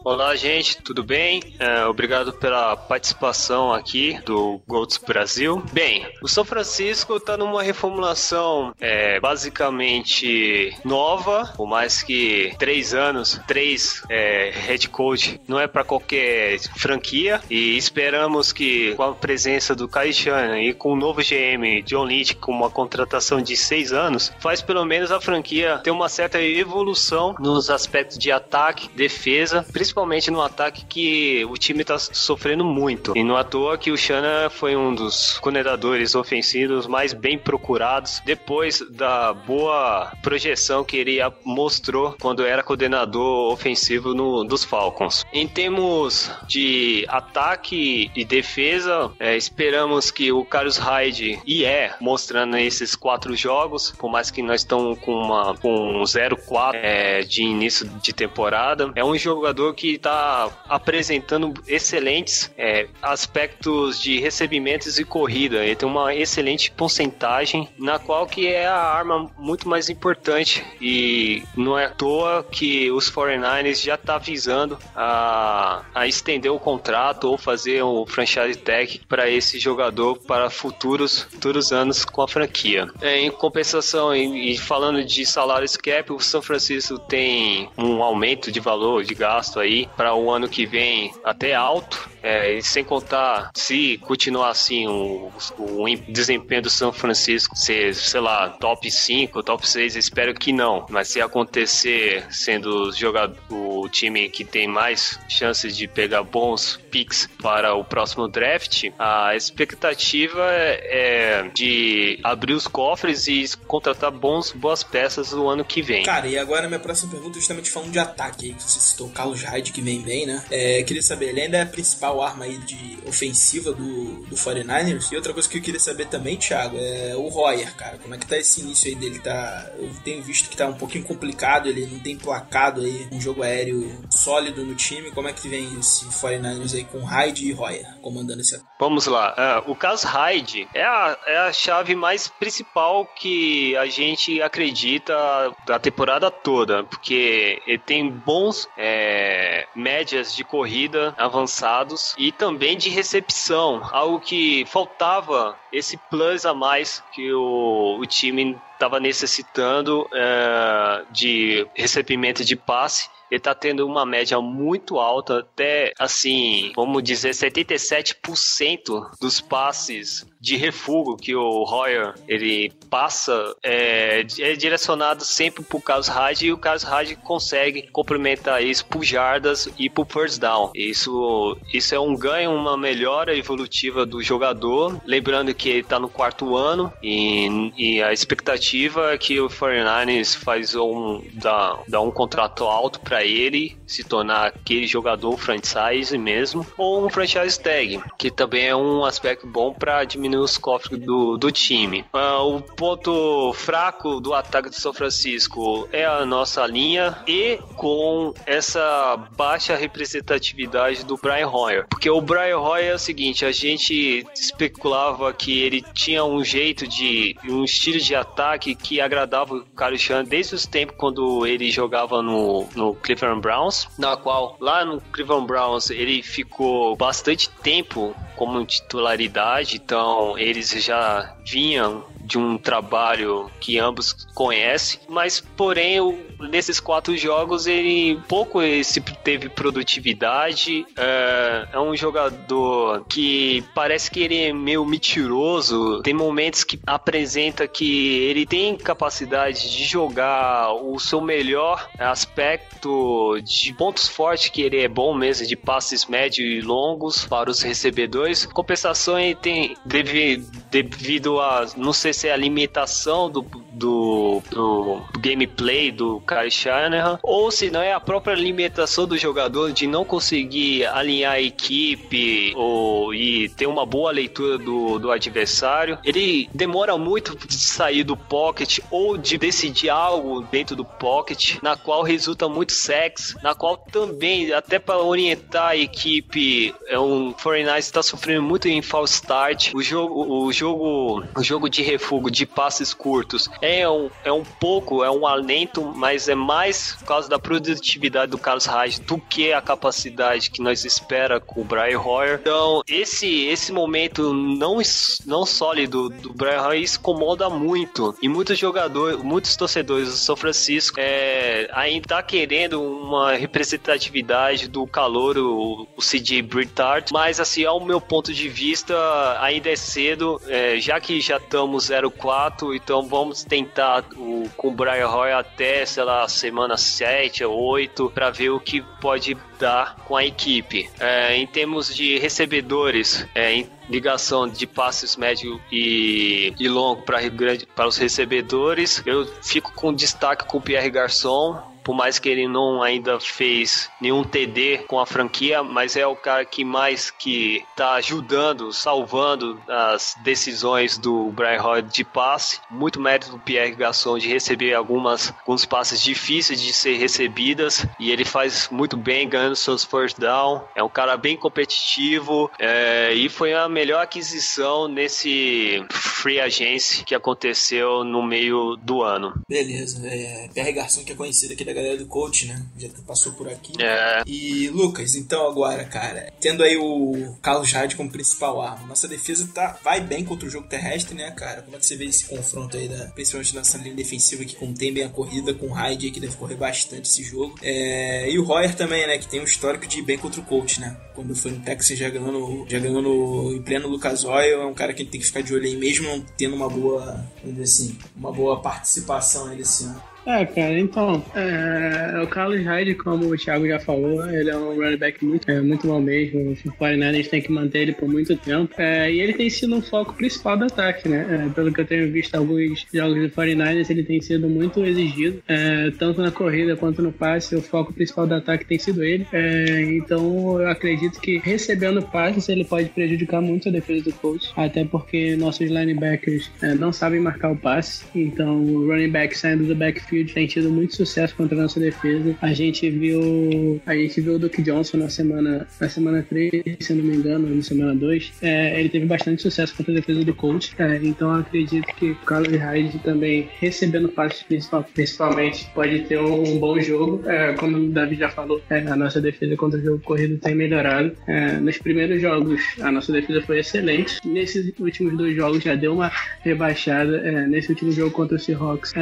Olá, gente, tudo bem? É, obrigado pela participação aqui do Golds Brasil. Bem, o São Francisco está numa reformulação é, basicamente nova, por mais que três anos, três é, head coach não é para qualquer franquia e esperamos que com a presença do Kai e com o novo GM John Lynch com uma contratação de seis anos, faz pelo menos a franquia ter uma certa evolução nos aspectos de ataque, defesa, principalmente no ataque que o time está sofrendo muito. E não à toa que o Shana foi um dos coordenadores ofensivos mais bem procurados depois da boa projeção que ele mostrou quando era coordenador ofensivo no, dos Falcons. Em termos de ataque e defesa, é, esperamos que o Carlos Hyde e é mostrando esses quatro jogos, por mais que nós estamos com uma com 0-4 é, de início de temporada, é um jogador que está apresentando excelentes é, aspectos de recebimentos e corrida. Ele tem uma excelente porcentagem, na qual que é a arma muito mais importante e não é à toa que os 49ers já tá visando a, a estender o contrato ou fazer um franchise tag para esse jogador para futuros, futuros anos com a franquia. É, em compensação, e, falando de salários cap, o São Francisco tem um aumento de valor de gasto aí para o ano que vem até alto, é, e sem contar se continuar assim o, o desempenho do São Francisco ser, sei lá, top 5, top 6, espero que não, mas se acontecer sendo o time que tem mais chances de pegar bons picks para o próximo draft, a expectativa é, é de abrir os cofres e contratar bons, boas peças no ano que vem. Cara, e agora minha próxima pergunta, justamente falando de ataque aí, que você citou o Carlos Hyde, que vem bem, né? É, queria saber, ele ainda é a principal arma aí de ofensiva do, do 49ers? E outra coisa que eu queria saber também, Thiago, é o Royer, cara. Como é que tá esse início aí dele? Tá, eu tenho visto que tá um pouquinho complicado, ele não tem placado aí um jogo aéreo sólido no time. Como é que vem esse 49ers aí com Hyde e Royer comandando esse ataque? Vamos lá. Uh, o caso Hyde é a, é a chave mais principal que a gente acredita da temporada toda, porque ele tem bons é, médias de corrida avançados e também de recepção, algo que faltava esse plus a mais que o, o time estava necessitando é, de recebimento de passe ele tá tendo uma média muito alta, até assim, vamos dizer, 77% dos passes de refúgio que o Royer ele passa é, é direcionado sempre pro Carlos Hyde e o Carlos Hyde consegue complementar isso por jardas e por first down. Isso, isso é um ganho, uma melhora evolutiva do jogador. Lembrando que ele tá no quarto ano e, e a expectativa é que o 49ers faz um, dá, dá um contrato alto para para ele se tornar aquele jogador franchise mesmo, ou um franchise tag, que também é um aspecto bom para diminuir os cofres do, do time. Uh, o ponto fraco do ataque do São Francisco é a nossa linha e com essa baixa representatividade do Brian Hoyer. Porque o Brian Hoyer é o seguinte, a gente especulava que ele tinha um jeito de um estilo de ataque que agradava o Kyle Shanahan desde os tempos quando ele jogava no, no Cleveland Browns, na qual lá no Cleveland Browns ele ficou bastante tempo como titularidade, então eles já vinham de um trabalho que ambos conhecem, mas porém nesses quatro jogos ele pouco teve produtividade. É, é, um jogador que parece que ele é meio mentiroso. Tem momentos que apresenta que ele tem capacidade de jogar o seu melhor aspecto de pontos fortes que ele é bom mesmo de passes médios e longos para os recebedores. Compensação ele tem devido a não sei se é a limitação do, do, do gameplay do Kyle Shanahan, ou se não é a própria limitação do jogador de não conseguir alinhar a equipe ou e ter uma boa leitura do, do adversário. Ele demora muito de sair do pocket ou de decidir algo dentro do pocket, na qual resulta muito sex, na qual também, até para orientar a equipe, é um 49 está sofrendo muito em false start. O jogo, o jogo, o jogo de refúgio de passes curtos é um, é um pouco, é um alento, mas é mais por causa da produtividade do Carlos Reis do que a capacidade que nós espera com o Brian Hoyer. Então, esse, esse momento não, não sólido do Brian Hoyer incomoda muito. E muitos jogadores, muitos torcedores do São Francisco é, ainda tá querendo uma representatividade do calor, o, o CJ Brittart, mas assim, ao meu ponto de vista, ainda é cedo, é, já que já estamos 0-4, então vamos tentar o, com o Brian Roy até, sei lá, semana 7 ou 8, para ver o que pode dar com a equipe. É, em termos de recebedores, é, em ligação de passes médio e, e longo para, para os recebedores, eu fico com destaque com o Pierre Garçon, por mais que ele não ainda fez nenhum TD com a franquia, mas é o cara que mais que tá ajudando, salvando as decisões do Brian Hoyer de passe. Muito mérito do Pierre Gasson de receber algumas alguns passes difíceis de ser recebidas e ele faz muito bem ganhando seus first down. É um cara bem competitivo é, e foi a melhor aquisição nesse free agency que aconteceu no meio do ano. Beleza, é, Pierre Garçon que é conhecido aqui da galera do coach, né? Já que passou por aqui. É. E Lucas, então agora, cara, tendo aí o Carlos Hyde como principal arma, nossa defesa tá, vai bem contra o jogo terrestre, né, cara? Como é que você vê esse confronto aí, da, principalmente nossa linha defensiva que contém bem a corrida, com o Hyde que deve correr bastante esse jogo. É, e o Royer também, né, que tem um histórico de ir bem contra o coach, né? Quando foi no Texas já ganhando, já ganhando em pleno Lucas Oil, é um cara que tem que ficar de olho aí, mesmo não tendo uma boa, vamos dizer assim, uma boa participação aí desse ano. É, cara, então, é, o Carlos Hyde, como o Thiago já falou, ele é um running back muito, é, muito bom mesmo. O 49ers tem que manter ele por muito tempo. É, e ele tem sido um foco principal do ataque, né? É, pelo que eu tenho visto alguns jogos do 49ers, ele tem sido muito exigido, é, tanto na corrida quanto no passe. O foco principal do ataque tem sido ele. É, então, eu acredito que recebendo passes, ele pode prejudicar muito a defesa do coach, até porque nossos linebackers não sabem marcar o passe. Então, o running back saindo do backfield Backfield tem tido muito sucesso contra a nossa defesa. A gente viu a gente viu o Duke Johnson na semana na semana 3, se não me engano, na semana 2. É, ele teve bastante sucesso contra a defesa do coach. É, então acredito que o Carlos Hyde também recebendo passes principal, principalmente pode ter um, um bom jogo. É, como o Davi já falou, é, a nossa defesa contra o jogo corrido tem melhorado. É, nos primeiros jogos a nossa defesa foi excelente. Nesses últimos dois jogos já deu uma rebaixada. É, nesse último jogo contra o Seahawks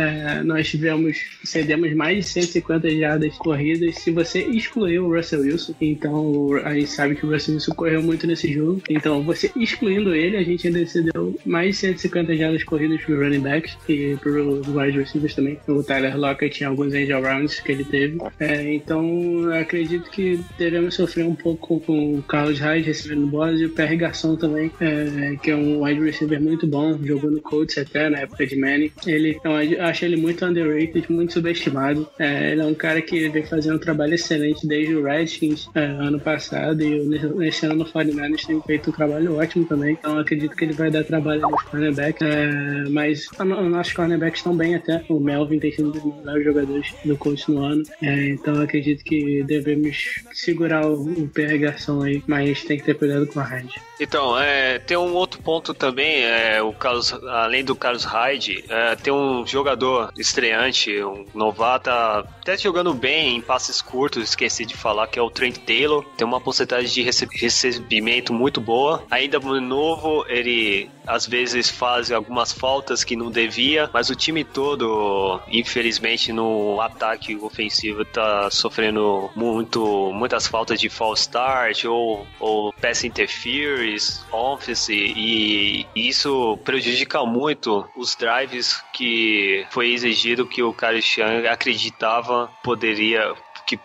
nós tivemos cedemos, cedemos mais de 150 jardas corridas se você excluir o Russell Wilson. Então a gente sabe que o Russell Wilson correu muito nesse jogo. Então você excluindo ele, a gente ainda cedeu mais de 150 jardas corridas para running backs e para os wide receivers também. O Tyler Lockett tinha alguns angel rounds que ele teve. É, então acredito que devemos sofrer um pouco com o Carlos Hyde recebendo bolas e o Perry Garçon também, é, que é um wide receiver muito bom, jogou no Colts até na época de Manning. Ele, eu acho ele muito underrated muito, subestimado. É, ele é um cara que vem fazendo um trabalho excelente desde o Redskins é, ano passado e nesse ano no 49ers tem feito um trabalho ótimo também. Então acredito que ele vai dar trabalho nos cornerbacks. É, mas os nossos cornerbacks estão bem até. O Melvin tem sido um dos melhores jogadores do coach no ano. É, então acredito que devemos segurar o, o PR Garçom aí, mas tem que ter cuidado com a Hyde. Então, é, tem um outro ponto também, é, o Carlos, além do Carlos Hyde, tem um jogador estreante, um novato, até jogando bem em passes curtos, esqueci de falar, que é o Trent Taylor. Tem uma porcentagem de recebimento muito boa. Ainda novo, ele às vezes faz algumas faltas que não devia, mas o time todo, infelizmente, no ataque ofensivo tá sofrendo muito, muitas faltas de false start ou, ou pass interference, office, e isso prejudica muito os drives que foi exigido que o Kyle Chan acreditava poderia que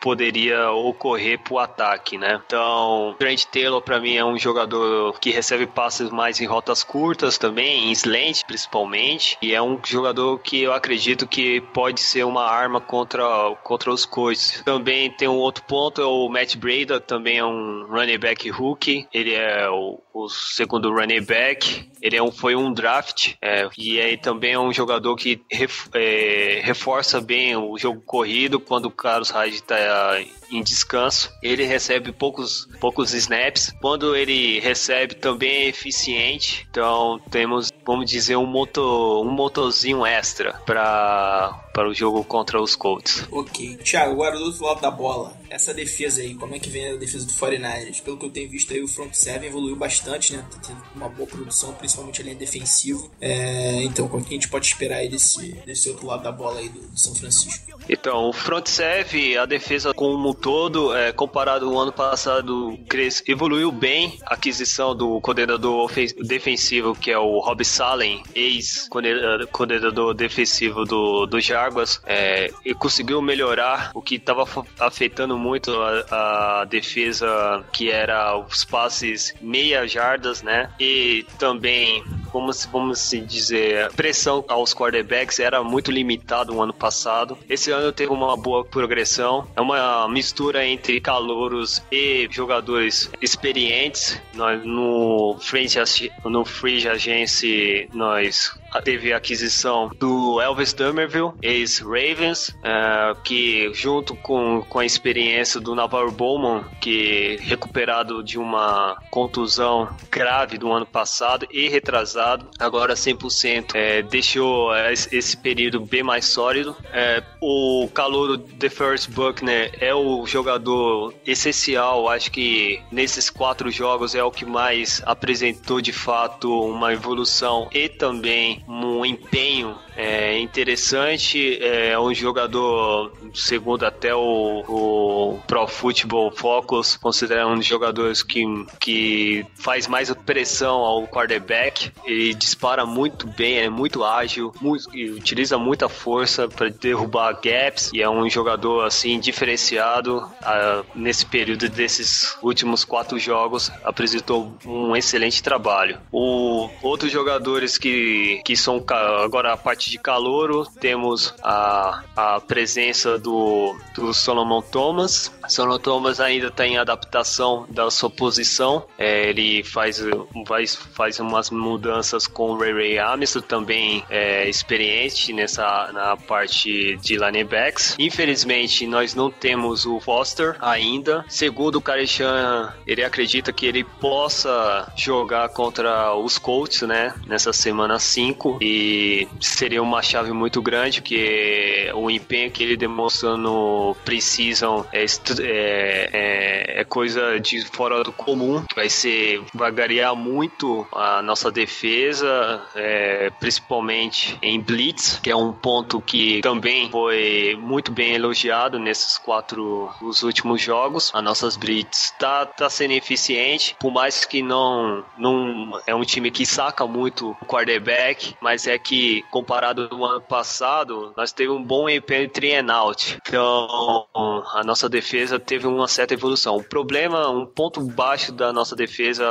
poderia ocorrer pro ataque, né? Então, Trent Taylor para mim é um jogador que recebe passes mais em rotas curtas também, em slant principalmente, e é um jogador que eu acredito que pode ser uma arma contra, contra os coaches. Também tem um outro ponto, é o Matt Breda, também é um running back rookie, ele é o, o segundo running back, ele é um, foi um draft, é, e aí também é um jogador que ref, é, reforça bem o jogo corrido quando o Carlos Hyde está em descanso. Ele recebe poucos, poucos snaps. Quando ele recebe, também é eficiente. Então temos, vamos dizer, um motor, um motorzinho extra para para o jogo contra os Colts. Ok. Thiago, agora do outro lado da bola, essa defesa aí, como é que vem a defesa do 49ers? Pelo que eu tenho visto aí, o front seven evoluiu bastante, né? Tá tendo uma boa produção, principalmente a linha defensiva. É, então, o que a gente pode esperar aí desse, desse outro lado da bola aí do, do São Francisco? Então, o front seven, a defesa como um todo, é, comparado ao ano passado, evoluiu bem. A aquisição do coordenador defensivo, que é o Rob Salen, ex-coordenador defensivo do, do Jaguars, é, e conseguiu melhorar o que estava afetando muito a, a, defesa, que era os passes meia jardas, né? E também como se, vamos se dizer, pressão aos quarterbacks era muito limitado no ano passado. Esse ano teve uma boa progressão. É uma mistura entre calouros e jogadores experientes. Nós no frente no free agency nós teve a aquisição do Elvis Dumerville, ex-Ravens, uh, que junto com, com a experiência do Navarro Bowman, que recuperado de uma contusão grave do ano passado e retrasado, agora 100%, é, deixou esse período bem mais sólido. É, o calor The First Buckner é o jogador essencial, acho que nesses quatro jogos é o que mais apresentou de fato uma evolução e também um empenho é, interessante. É um jogador, segundo até o, o Pro Football Focus, considera um dos jogadores que, que faz mais pressão ao quarterback. Ele dispara muito bem, é muito ágil, muito, utiliza muita força para derrubar gaps e é um jogador assim diferenciado. Uh, nesse período desses últimos quatro jogos, apresentou um excelente trabalho. O outros jogadores que, que são agora a parte de calouro, temos a, a presença do, do Solomon Thomas. Solomon Thomas ainda está em adaptação da sua posição. É, ele faz, faz, faz umas mudanças com o Ray Ray Armstrong, também é, experiente nessa na parte de linebacks. Infelizmente, nós não temos o Foster ainda. Segundo o Karechan, ele acredita que ele possa jogar contra os Colts, né? Nessa semana 5. E seria uma chave muito grande, porque o empenho que ele demonstrou no Precision é, é, é, é coisa de fora do comum. Vai ser, vai variar muito a nossa defesa, é, principalmente em Blitz, que é um ponto que também foi muito bem elogiado nesses quatro os últimos jogos. A nossas Blitz tá, tá sendo eficiente, por mais que não, não é um time que saca muito o quarterback, mas é que comparado ao ano passado, nós teve um bom empenho em out. Então, a nossa defesa teve uma certa evolução. O problema, um ponto baixo da nossa defesa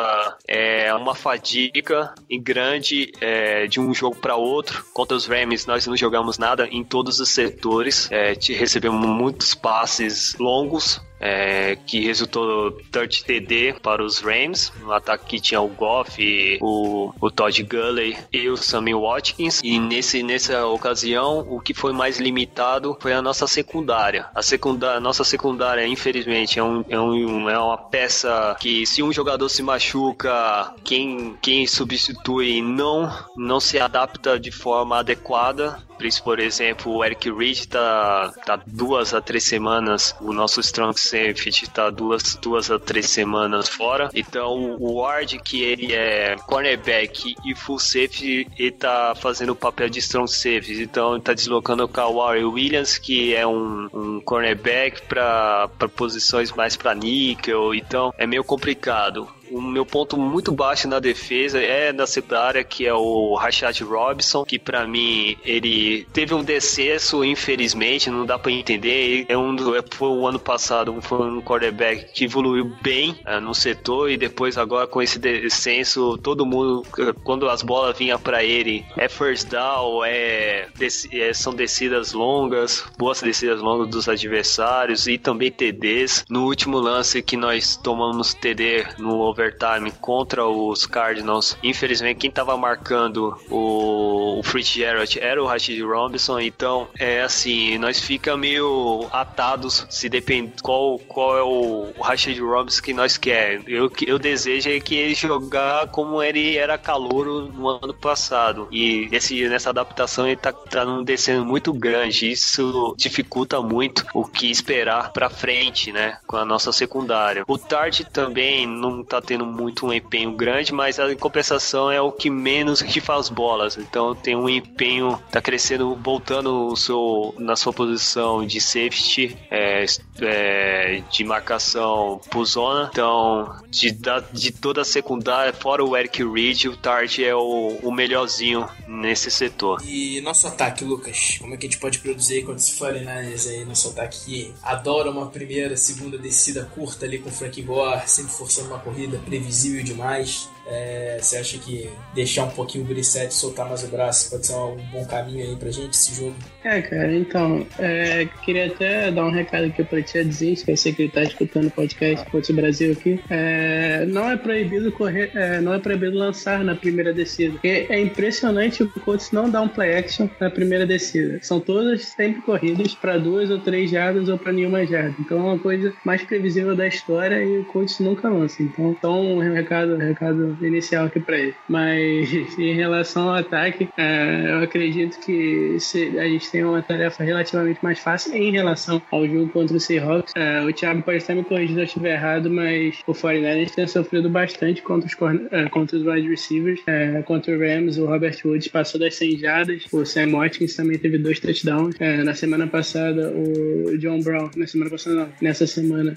é uma fadiga grande é, de um jogo para outro. Contra os Rams, nós não jogamos nada em todos os setores. É, recebemos muitos passes longos, é, que resultou 30 TD para os Rams. No ataque que tinha o Goff, o, o Todd Gurley e o Sammy Watkins. E nesse, nessa ocasião, o que foi mais limitado foi a nossa secundária. A, secundária, a nossa secundária, infelizmente, é, um, é, um, é uma peça que se um jogador se machuca, quem, quem substitui não, não se adapta de forma adequada por exemplo, o Eric Reed tá, tá duas a três semanas, o nosso strong safety tá duas, duas a três semanas fora. Então o Ward, que ele é cornerback e full safety, ele tá fazendo o papel de strong safety. Então ele tá deslocando o Kawhi Williams, que é um, um cornerback para posições mais para níquel. Então é meio complicado. O meu ponto muito baixo na defesa é na secundária, que é o Rashad Robinson, que para mim ele teve um decesso, infelizmente, não dá para entender. É um do, é, foi o ano passado, foi um quarterback que evoluiu bem uh, no setor e depois agora com esse descenso, todo mundo quando as bolas vinham para ele, é first down, é, é, são descidas longas, boas descidas longas dos adversários e também TDs. No último lance que nós tomamos TD no overtime contra os Cardinals. Infelizmente, quem estava marcando o, o Fitzgerald era o Rashid Robinson, então é assim, nós fica meio atados se depende qual, qual é o, o Rashid Robinson que nós quer. Eu, eu desejo é que ele jogar como ele era calouro no ano passado. E nessa adaptação ele tá, tá num descendo muito grande. Isso dificulta muito o que esperar pra frente, né? Com a nossa secundária. O Tart também não tá tendo muito um empenho grande, mas a compensação é o que menos que faz bolas. Então tem um empenho, tá crescendo, voltando o seu, na sua posição de safety, é, é, de marcação por zona. Então, de, de toda a secundária, fora o Eric Reed, o Tart é o, o melhorzinho nesse setor. E nosso ataque, Lucas, como é que a gente pode produzir quando se 49ers aí, nosso ataque que adora uma primeira, segunda descida curta ali com o Frank Gore, sempre forçando uma corrida previsível demais. É, você acha que deixar um pouquinho o Brissette soltar mais o braço pode ser um bom caminho aí pra gente esse jogo? É, cara, então, é, queria até dar um recado aqui pra Tia Diz, que eu sei que ele tá escutando o podcast Coach Brasil aqui. É, não é proibido correr, é, não é proibido lançar na primeira descida. É impressionante o coach não dar um play action na primeira descida. São todas sempre corridas para duas ou três jardas ou para nenhuma jarda. Então é uma coisa mais previsível da história e o coach nunca lança. Então, então um recado, um recado inicial aqui para ele. Mas em relação ao ataque, é, eu acredito que a gente tem uma tarefa relativamente mais fácil em relação ao jogo contra o Seahawks. É, o Thiago pode estar me corrigindo se eu estiver errado, mas o 49ers tem sofrido bastante contra os, é, contra os wide receivers. É, contra o Rams, o Robert Woods passou das 100 jardas. O Sam Watkins também teve dois touchdowns. É, na semana passada, o John Brown, na semana passada não, nessa semana,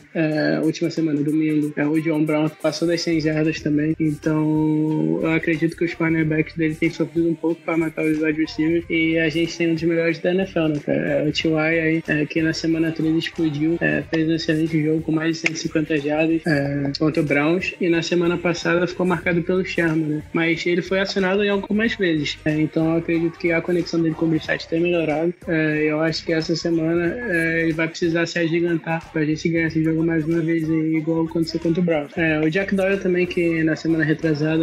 última semana, domingo, o John Brown passou das 100 jardas também. Então, então, eu acredito que os cornerbacks dele têm sofrido um pouco para matar os wide receivers. E a gente tem um dos melhores da NFL, né, cara? É, o T.Y. aí, é, que na semana 3 explodiu, é, fez um excelente jogo com mais de 150 jardas é, contra o Browns. E na semana passada ficou marcado pelo Sherman, né? Mas ele foi acionado em algumas vezes. É, então, eu acredito que a conexão dele com o Brissette tem melhorado. É, eu acho que essa semana ele vai precisar se agigantar pra gente ganhar esse jogo mais uma vez, aí, igual aconteceu contra o Browns. o Jack Doyle também, que na semana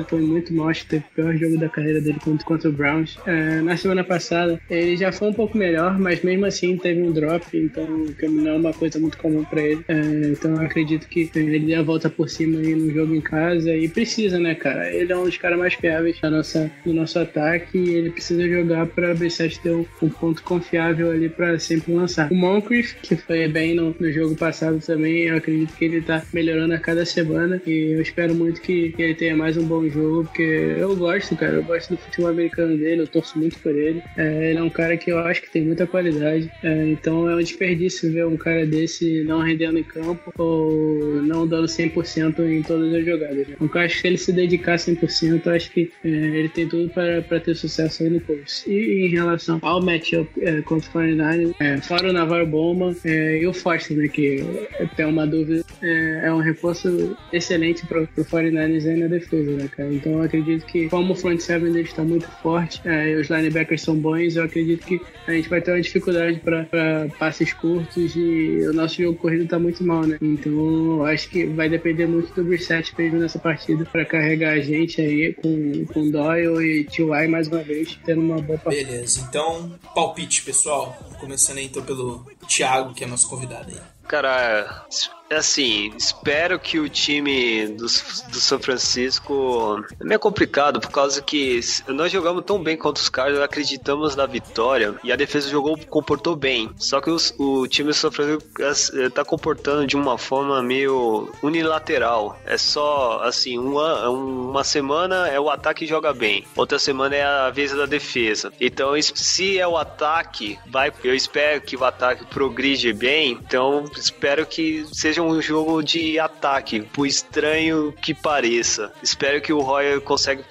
foi muito mal, acho que teve o pior jogo da carreira dele contra, contra o Browns. É, na semana passada ele já foi um pouco melhor, mas mesmo assim teve um drop, então não é uma coisa muito comum para ele. É, então eu acredito que ele dê a volta por cima aí no jogo em casa e precisa, né, cara? Ele é um dos caras mais fiáveis da nossa, do nosso ataque e ele precisa jogar para B7 ter um, um, ponto confiável ali para sempre lançar. O Moncrief, que foi bem no, no jogo passado também, eu acredito que ele tá melhorando a cada semana e eu espero muito que ele tenha mais um bom jogo, porque eu gosto, cara, eu gosto do futebol americano dele, eu torço muito por ele. É, ele é um cara que eu acho que tem muita qualidade, é, então é um desperdício ver um cara desse não rendendo em campo ou não dando 100% em todas as jogadas. Né? Um cara que se ele se dedicar 100%, eu acho que é, ele tem tudo para ter sucesso aí no Colts. E em relação ao matchup é, contra o 49 é, fora o Navarro Bowman é, e o Foster, né, que tem uma dúvida, é, é um reforço excelente para o 49ers aí na defesa, né, cara? Então eu acredito que, como o front seven dele está muito forte é, e os linebackers são bons, eu acredito que a gente vai ter uma dificuldade para passes curtos e o nosso jogo corrido está muito mal, né? Então acho que vai depender muito do Brissett mesmo nessa partida para carregar a gente aí com, com Doyle e T.Y. mais uma vez, tendo uma boa partida. Beleza, então palpite, pessoal. Começando aí então pelo Thiago, que é nosso convidado aí. Cara, assim, espero que o time do, do São Francisco. É meio complicado, por causa que nós jogamos tão bem contra os caras, acreditamos na vitória e a defesa jogou, comportou bem. Só que os, o time do São Francisco tá comportando de uma forma meio unilateral. É só, assim, uma, uma semana é o ataque joga bem, outra semana é a vez da defesa. Então, se é o ataque, vai, eu espero que o ataque progride bem, então espero que seja um jogo de ataque, por estranho que pareça. Espero que o Roy consiga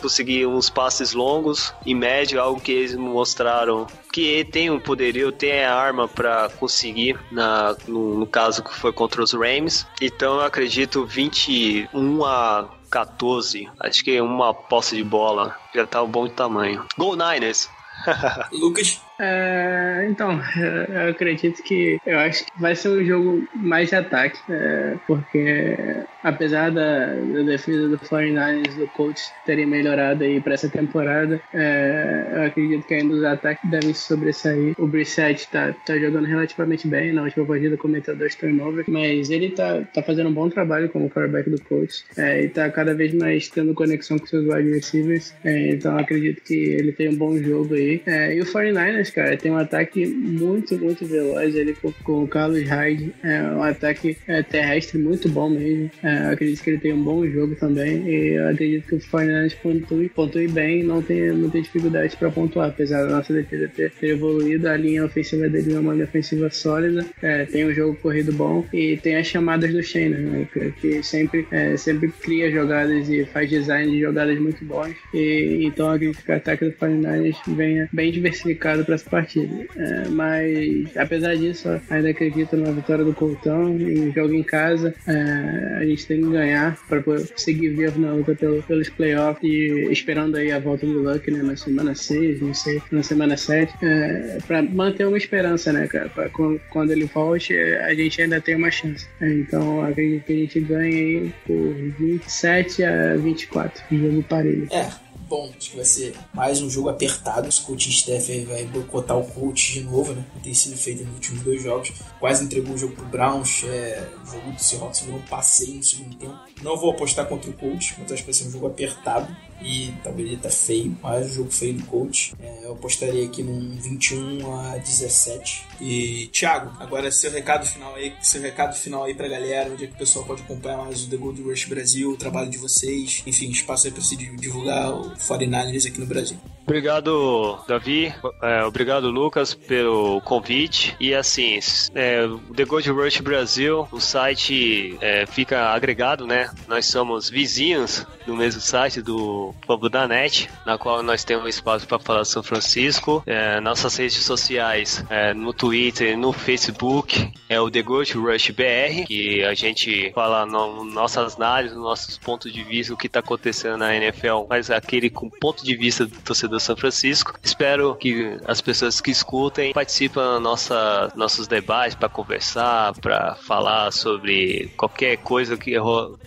conseguir uns passes longos e médio, algo que eles mostraram que tem um poderio, tem a arma para conseguir na, no, no caso que foi contra os Rams. Então eu acredito 21 a 14. Acho que uma posse de bola já tá um bom tamanho. Go Niners! Lucas. É, então, eu acredito que eu acho que vai ser um jogo mais de ataque, é, porque apesar da, da, defesa do 49ers do coach terem melhorado aí para essa temporada, é, eu acredito que ainda os ataques devem sobressair. O Brissett tá, tá jogando relativamente bem, na última partida cometeu dois turnovers, mas ele tá, tá fazendo um bom trabalho como quarterback do coach é, e tá cada vez mais tendo conexão com seus wide receivers, é, então acredito que ele tem um bom jogo aí. É, e o 49ers cara. Tem um ataque muito, muito veloz ali com, com o Carlos Hyde. É um ataque é, terrestre muito bom mesmo. É, acredito que ele tem um bom jogo também. E eu acredito que o Fernandes pontue, pontue bem, não tem, tem dificuldade para pontuar, apesar da nossa defesa ter, ter, evoluído. A linha ofensiva dele é uma linha ofensiva sólida. É, tem um jogo corrido bom e tem as chamadas do Shane, né, que, que, sempre, é, sempre cria jogadas e faz design de jogadas muito bons. E, então acredito que o ataque do Fernandes venha bem diversificado para essa partida. É, mas, apesar disso, ainda acredito na vitória do Coltão e jogo em casa. É, a gente tem que ganhar para seguir vivo na luta pelo, pelos playoffs e esperando aí a volta do Luck né, na semana 6, não sei, na semana 7, é, para manter uma esperança, né, cara? Pra quando ele volte, a gente ainda tem uma chance. É, então, acredito que a gente ganha aí por 27 a 24, jogo parelho. É bom. Acho que vai ser mais um jogo apertado. Os coaching staff vai boicotar o coach de novo, né? Tem sido feito nos últimos dois jogos. Quase entregou o jogo pro Browns. É, o jogo do Seahawks virou um passeio no segundo tempo. Não vou apostar contra o coach, mas acho que vai ser um jogo apertado. E talvez ele tá feio, mais um jogo feio do coach. É, eu apostaria aqui num 21 a 17. E Thiago, agora seu recado final aí, seu recado final aí pra galera, onde é que o pessoal pode acompanhar mais o The Gold Rush Brasil, o trabalho de vocês, enfim, espaço aí pra se divulgar o 49ers aqui no Brasil. Obrigado, Davi. É, obrigado, Lucas, pelo convite. E assim, é, o The Gold Rush Brasil, o site é, fica agregado, né? Nós somos vizinhos no mesmo site do Povo da Net, na qual nós temos espaço para falar São Francisco. É, nossas redes sociais, é, no Twitter, no Facebook, é o The Gold Rush BR, que a gente fala no, nossas análises, nossos pontos de vista, o que está acontecendo na NFL, mas aquele com ponto de vista do torcedor do São Francisco. Espero que as pessoas que escutem participem dos nossa, nossos debates para conversar, para falar sobre qualquer coisa que,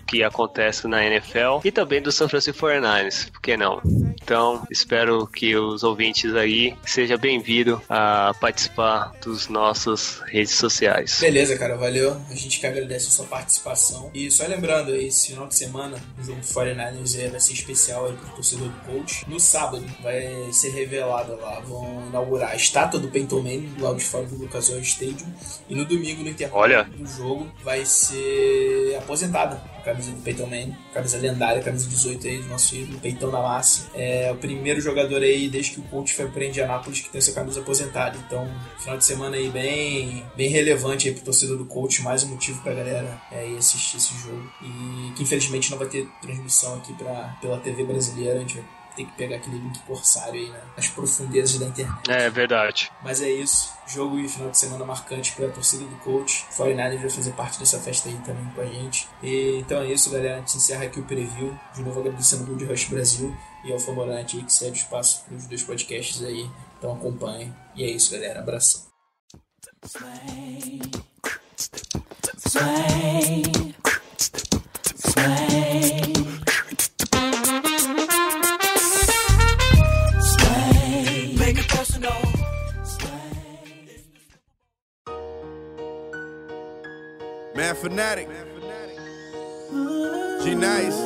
que acontece na NFL e também do São Francisco 49ers, por que não? Então, espero que os ouvintes aí sejam bem-vindos a participar dos nossos redes sociais. Beleza, cara, valeu. A gente que agradece a sua participação. E só lembrando, esse final de semana, o jogo do 49ers vai ser especial aí pro torcedor do coach. No sábado vai ser revelada lá, vão inaugurar a estátua do Peyton Manning lado de fora do Lucas Oil Stadium. E no domingo, no intervalo Olha. do jogo, vai ser aposentada a camisa do Peyton Manning, camisa lendária, camisa 18 aí do nosso ídolo, Peyton da Massa. É o primeiro jogador aí, desde que o coach foi para Indianápolis, que tem essa camisa aposentada. Então, final de semana aí bem, bem relevante aí pro torcedor do coach, mais um motivo pra galera é, ir assistir esse jogo. E que infelizmente não vai ter transmissão aqui pra, pela TV brasileira, a gente vai ter que pegar aquele link corsário aí né, nas profundezas da internet. É verdade. Mas é isso. Jogo e final de semana marcante para a torcida do coach. 49 vai fazer parte dessa festa aí também com a gente. E, então é isso, galera. A gente encerra aqui o preview. De novo agradecendo ao Gold Rush Brasil e ao Famorante aí que cede espaço para os dois podcasts aí. Então acompanhem. E é isso, galera. Abração. Make Man Fanatic. G Nice.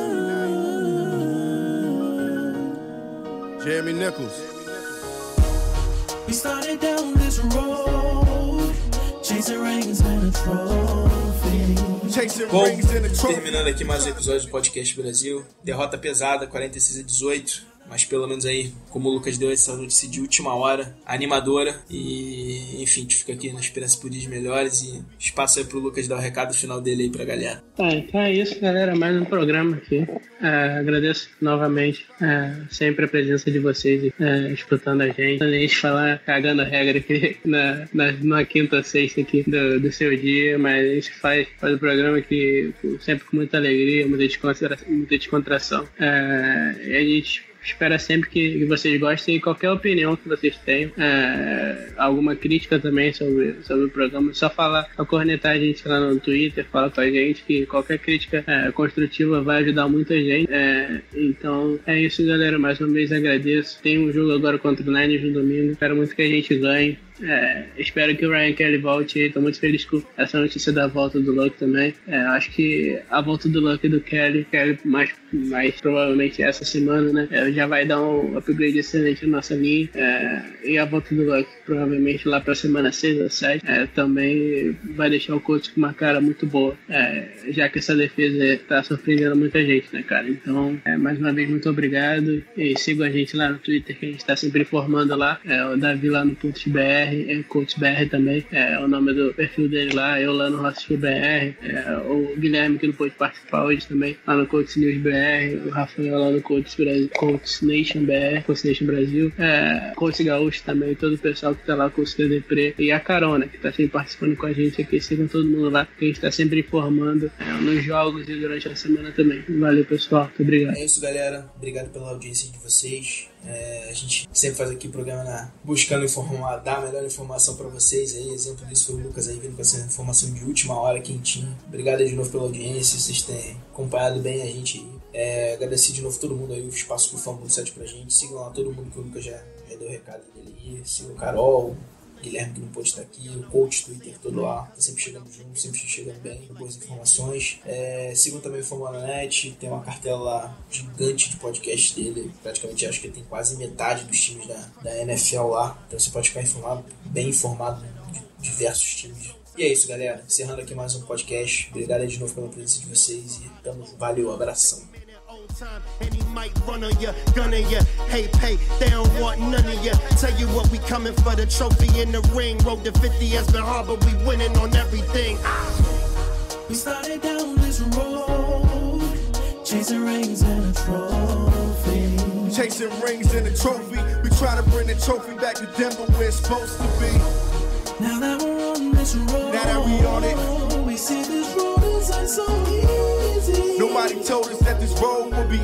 Jeremy Nichols. We started down this road, chasing rings and a trophy. Chasing Bom, terminando aqui mais um episódio do Podcast Brasil. Derrota pesada, 46 a 18. Mas pelo menos aí, como o Lucas deu essa notícia de última hora, animadora. E enfim, a gente fica aqui na esperança por dias melhores. E espaço aí pro Lucas dar o recado final dele aí pra galera. Tá, então é isso, galera. Mais um programa aqui. É, agradeço novamente é, sempre a presença de vocês é, escutando a gente. A gente falar cagando a regra aqui na, na, na quinta, sexta aqui do, do seu dia, mas a gente faz, faz o programa aqui sempre com muita alegria, muita descontração. Muita descontração. É, a gente espera sempre que, que vocês gostem e qualquer opinião que vocês tenham, é, alguma crítica também sobre, sobre o programa, só falar, só cornetar a gente lá no Twitter, fala com a gente que qualquer crítica é, construtiva vai ajudar muita gente. É, então é isso, galera. Mais uma vez agradeço. Tem um jogo agora contra o Niners no domingo. Espero muito que a gente ganhe. É, espero que o Ryan Kelly volte. Estou muito feliz com essa notícia da volta do Luck também. É, acho que a volta do Luck e do Kelly, Kelly mais, mais provavelmente essa semana, né? é, já vai dar um upgrade excelente na nossa linha. É, e a volta do Luck provavelmente lá para a semana 6 ou 7 é, também vai deixar o coach com uma cara muito boa. é, já que essa defesa está surpreendendo muita gente, né, cara? Então, mais uma vez, muito obrigado. E sigam a gente lá no Twitter, que a gente está sempre informando lá. O Davi lá no BR, é Coach BR também, é o nome do perfil dele lá. Eu lá no Rossfio BR, é, o Guilherme que não pôde participar hoje também, lá no Coach News BR, o Rafael lá no Coach, Brasil, Coach Nation BR, Coach Nation Brasil, é, Coach Gaúcho também, todo o pessoal que tá lá com o CDP e a Carona, que tá sempre participando com a gente aqui. Sigam todo mundo lá, que a gente tá sempre informando é, nos jogos e durante a semana também. Valeu, pessoal. Muito obrigado. É isso, galera. Obrigado pela audiência de vocês. É, a gente sempre faz aqui programa na- buscando informar, dar a melhor informação para vocês. Aí, exemplo disso foi o Lucas aí vindo com essa informação de última hora quentinha. Obrigado de novo pela audiência. Vocês têm acompanhado bem a gente. É, agradecer de novo todo mundo aí, o espaço que o Fórmula 7 pra gente. Sigam lá todo mundo que o Lucas já, já deu o recado dele aí. Sigam o Carol, Guilherme que não pôde estar aqui, o coach Twitter todo lá, tá sempre chegando junto, sempre chegando bem, com boas informações. É, sigam também o Fórmula Net, tem uma cartela gigante de podcasts dele, praticamente acho que tem quase metade dos times da, da NFL lá, então você pode ficar informado, bem informado de diversos times. E é isso, galera. Encerrando aqui mais um podcast. Obrigado de novo pela presença de vocês e tamo. Valeu, abração. Old time, and he might run on ya, gun on ya. Hey, pay, they don't want none of ya. Tell you what, we coming for the trophy in the ring. Road to 50 has been hard, but we winning on everything. We started down this road, chasing rings and a trophy. Chasing rings and a trophy. We try to bring the trophy back to Denver where it's supposed to be. Now that we're on this road, Now that we on it. we see this road isn't so easy. Nobody told us that this road would be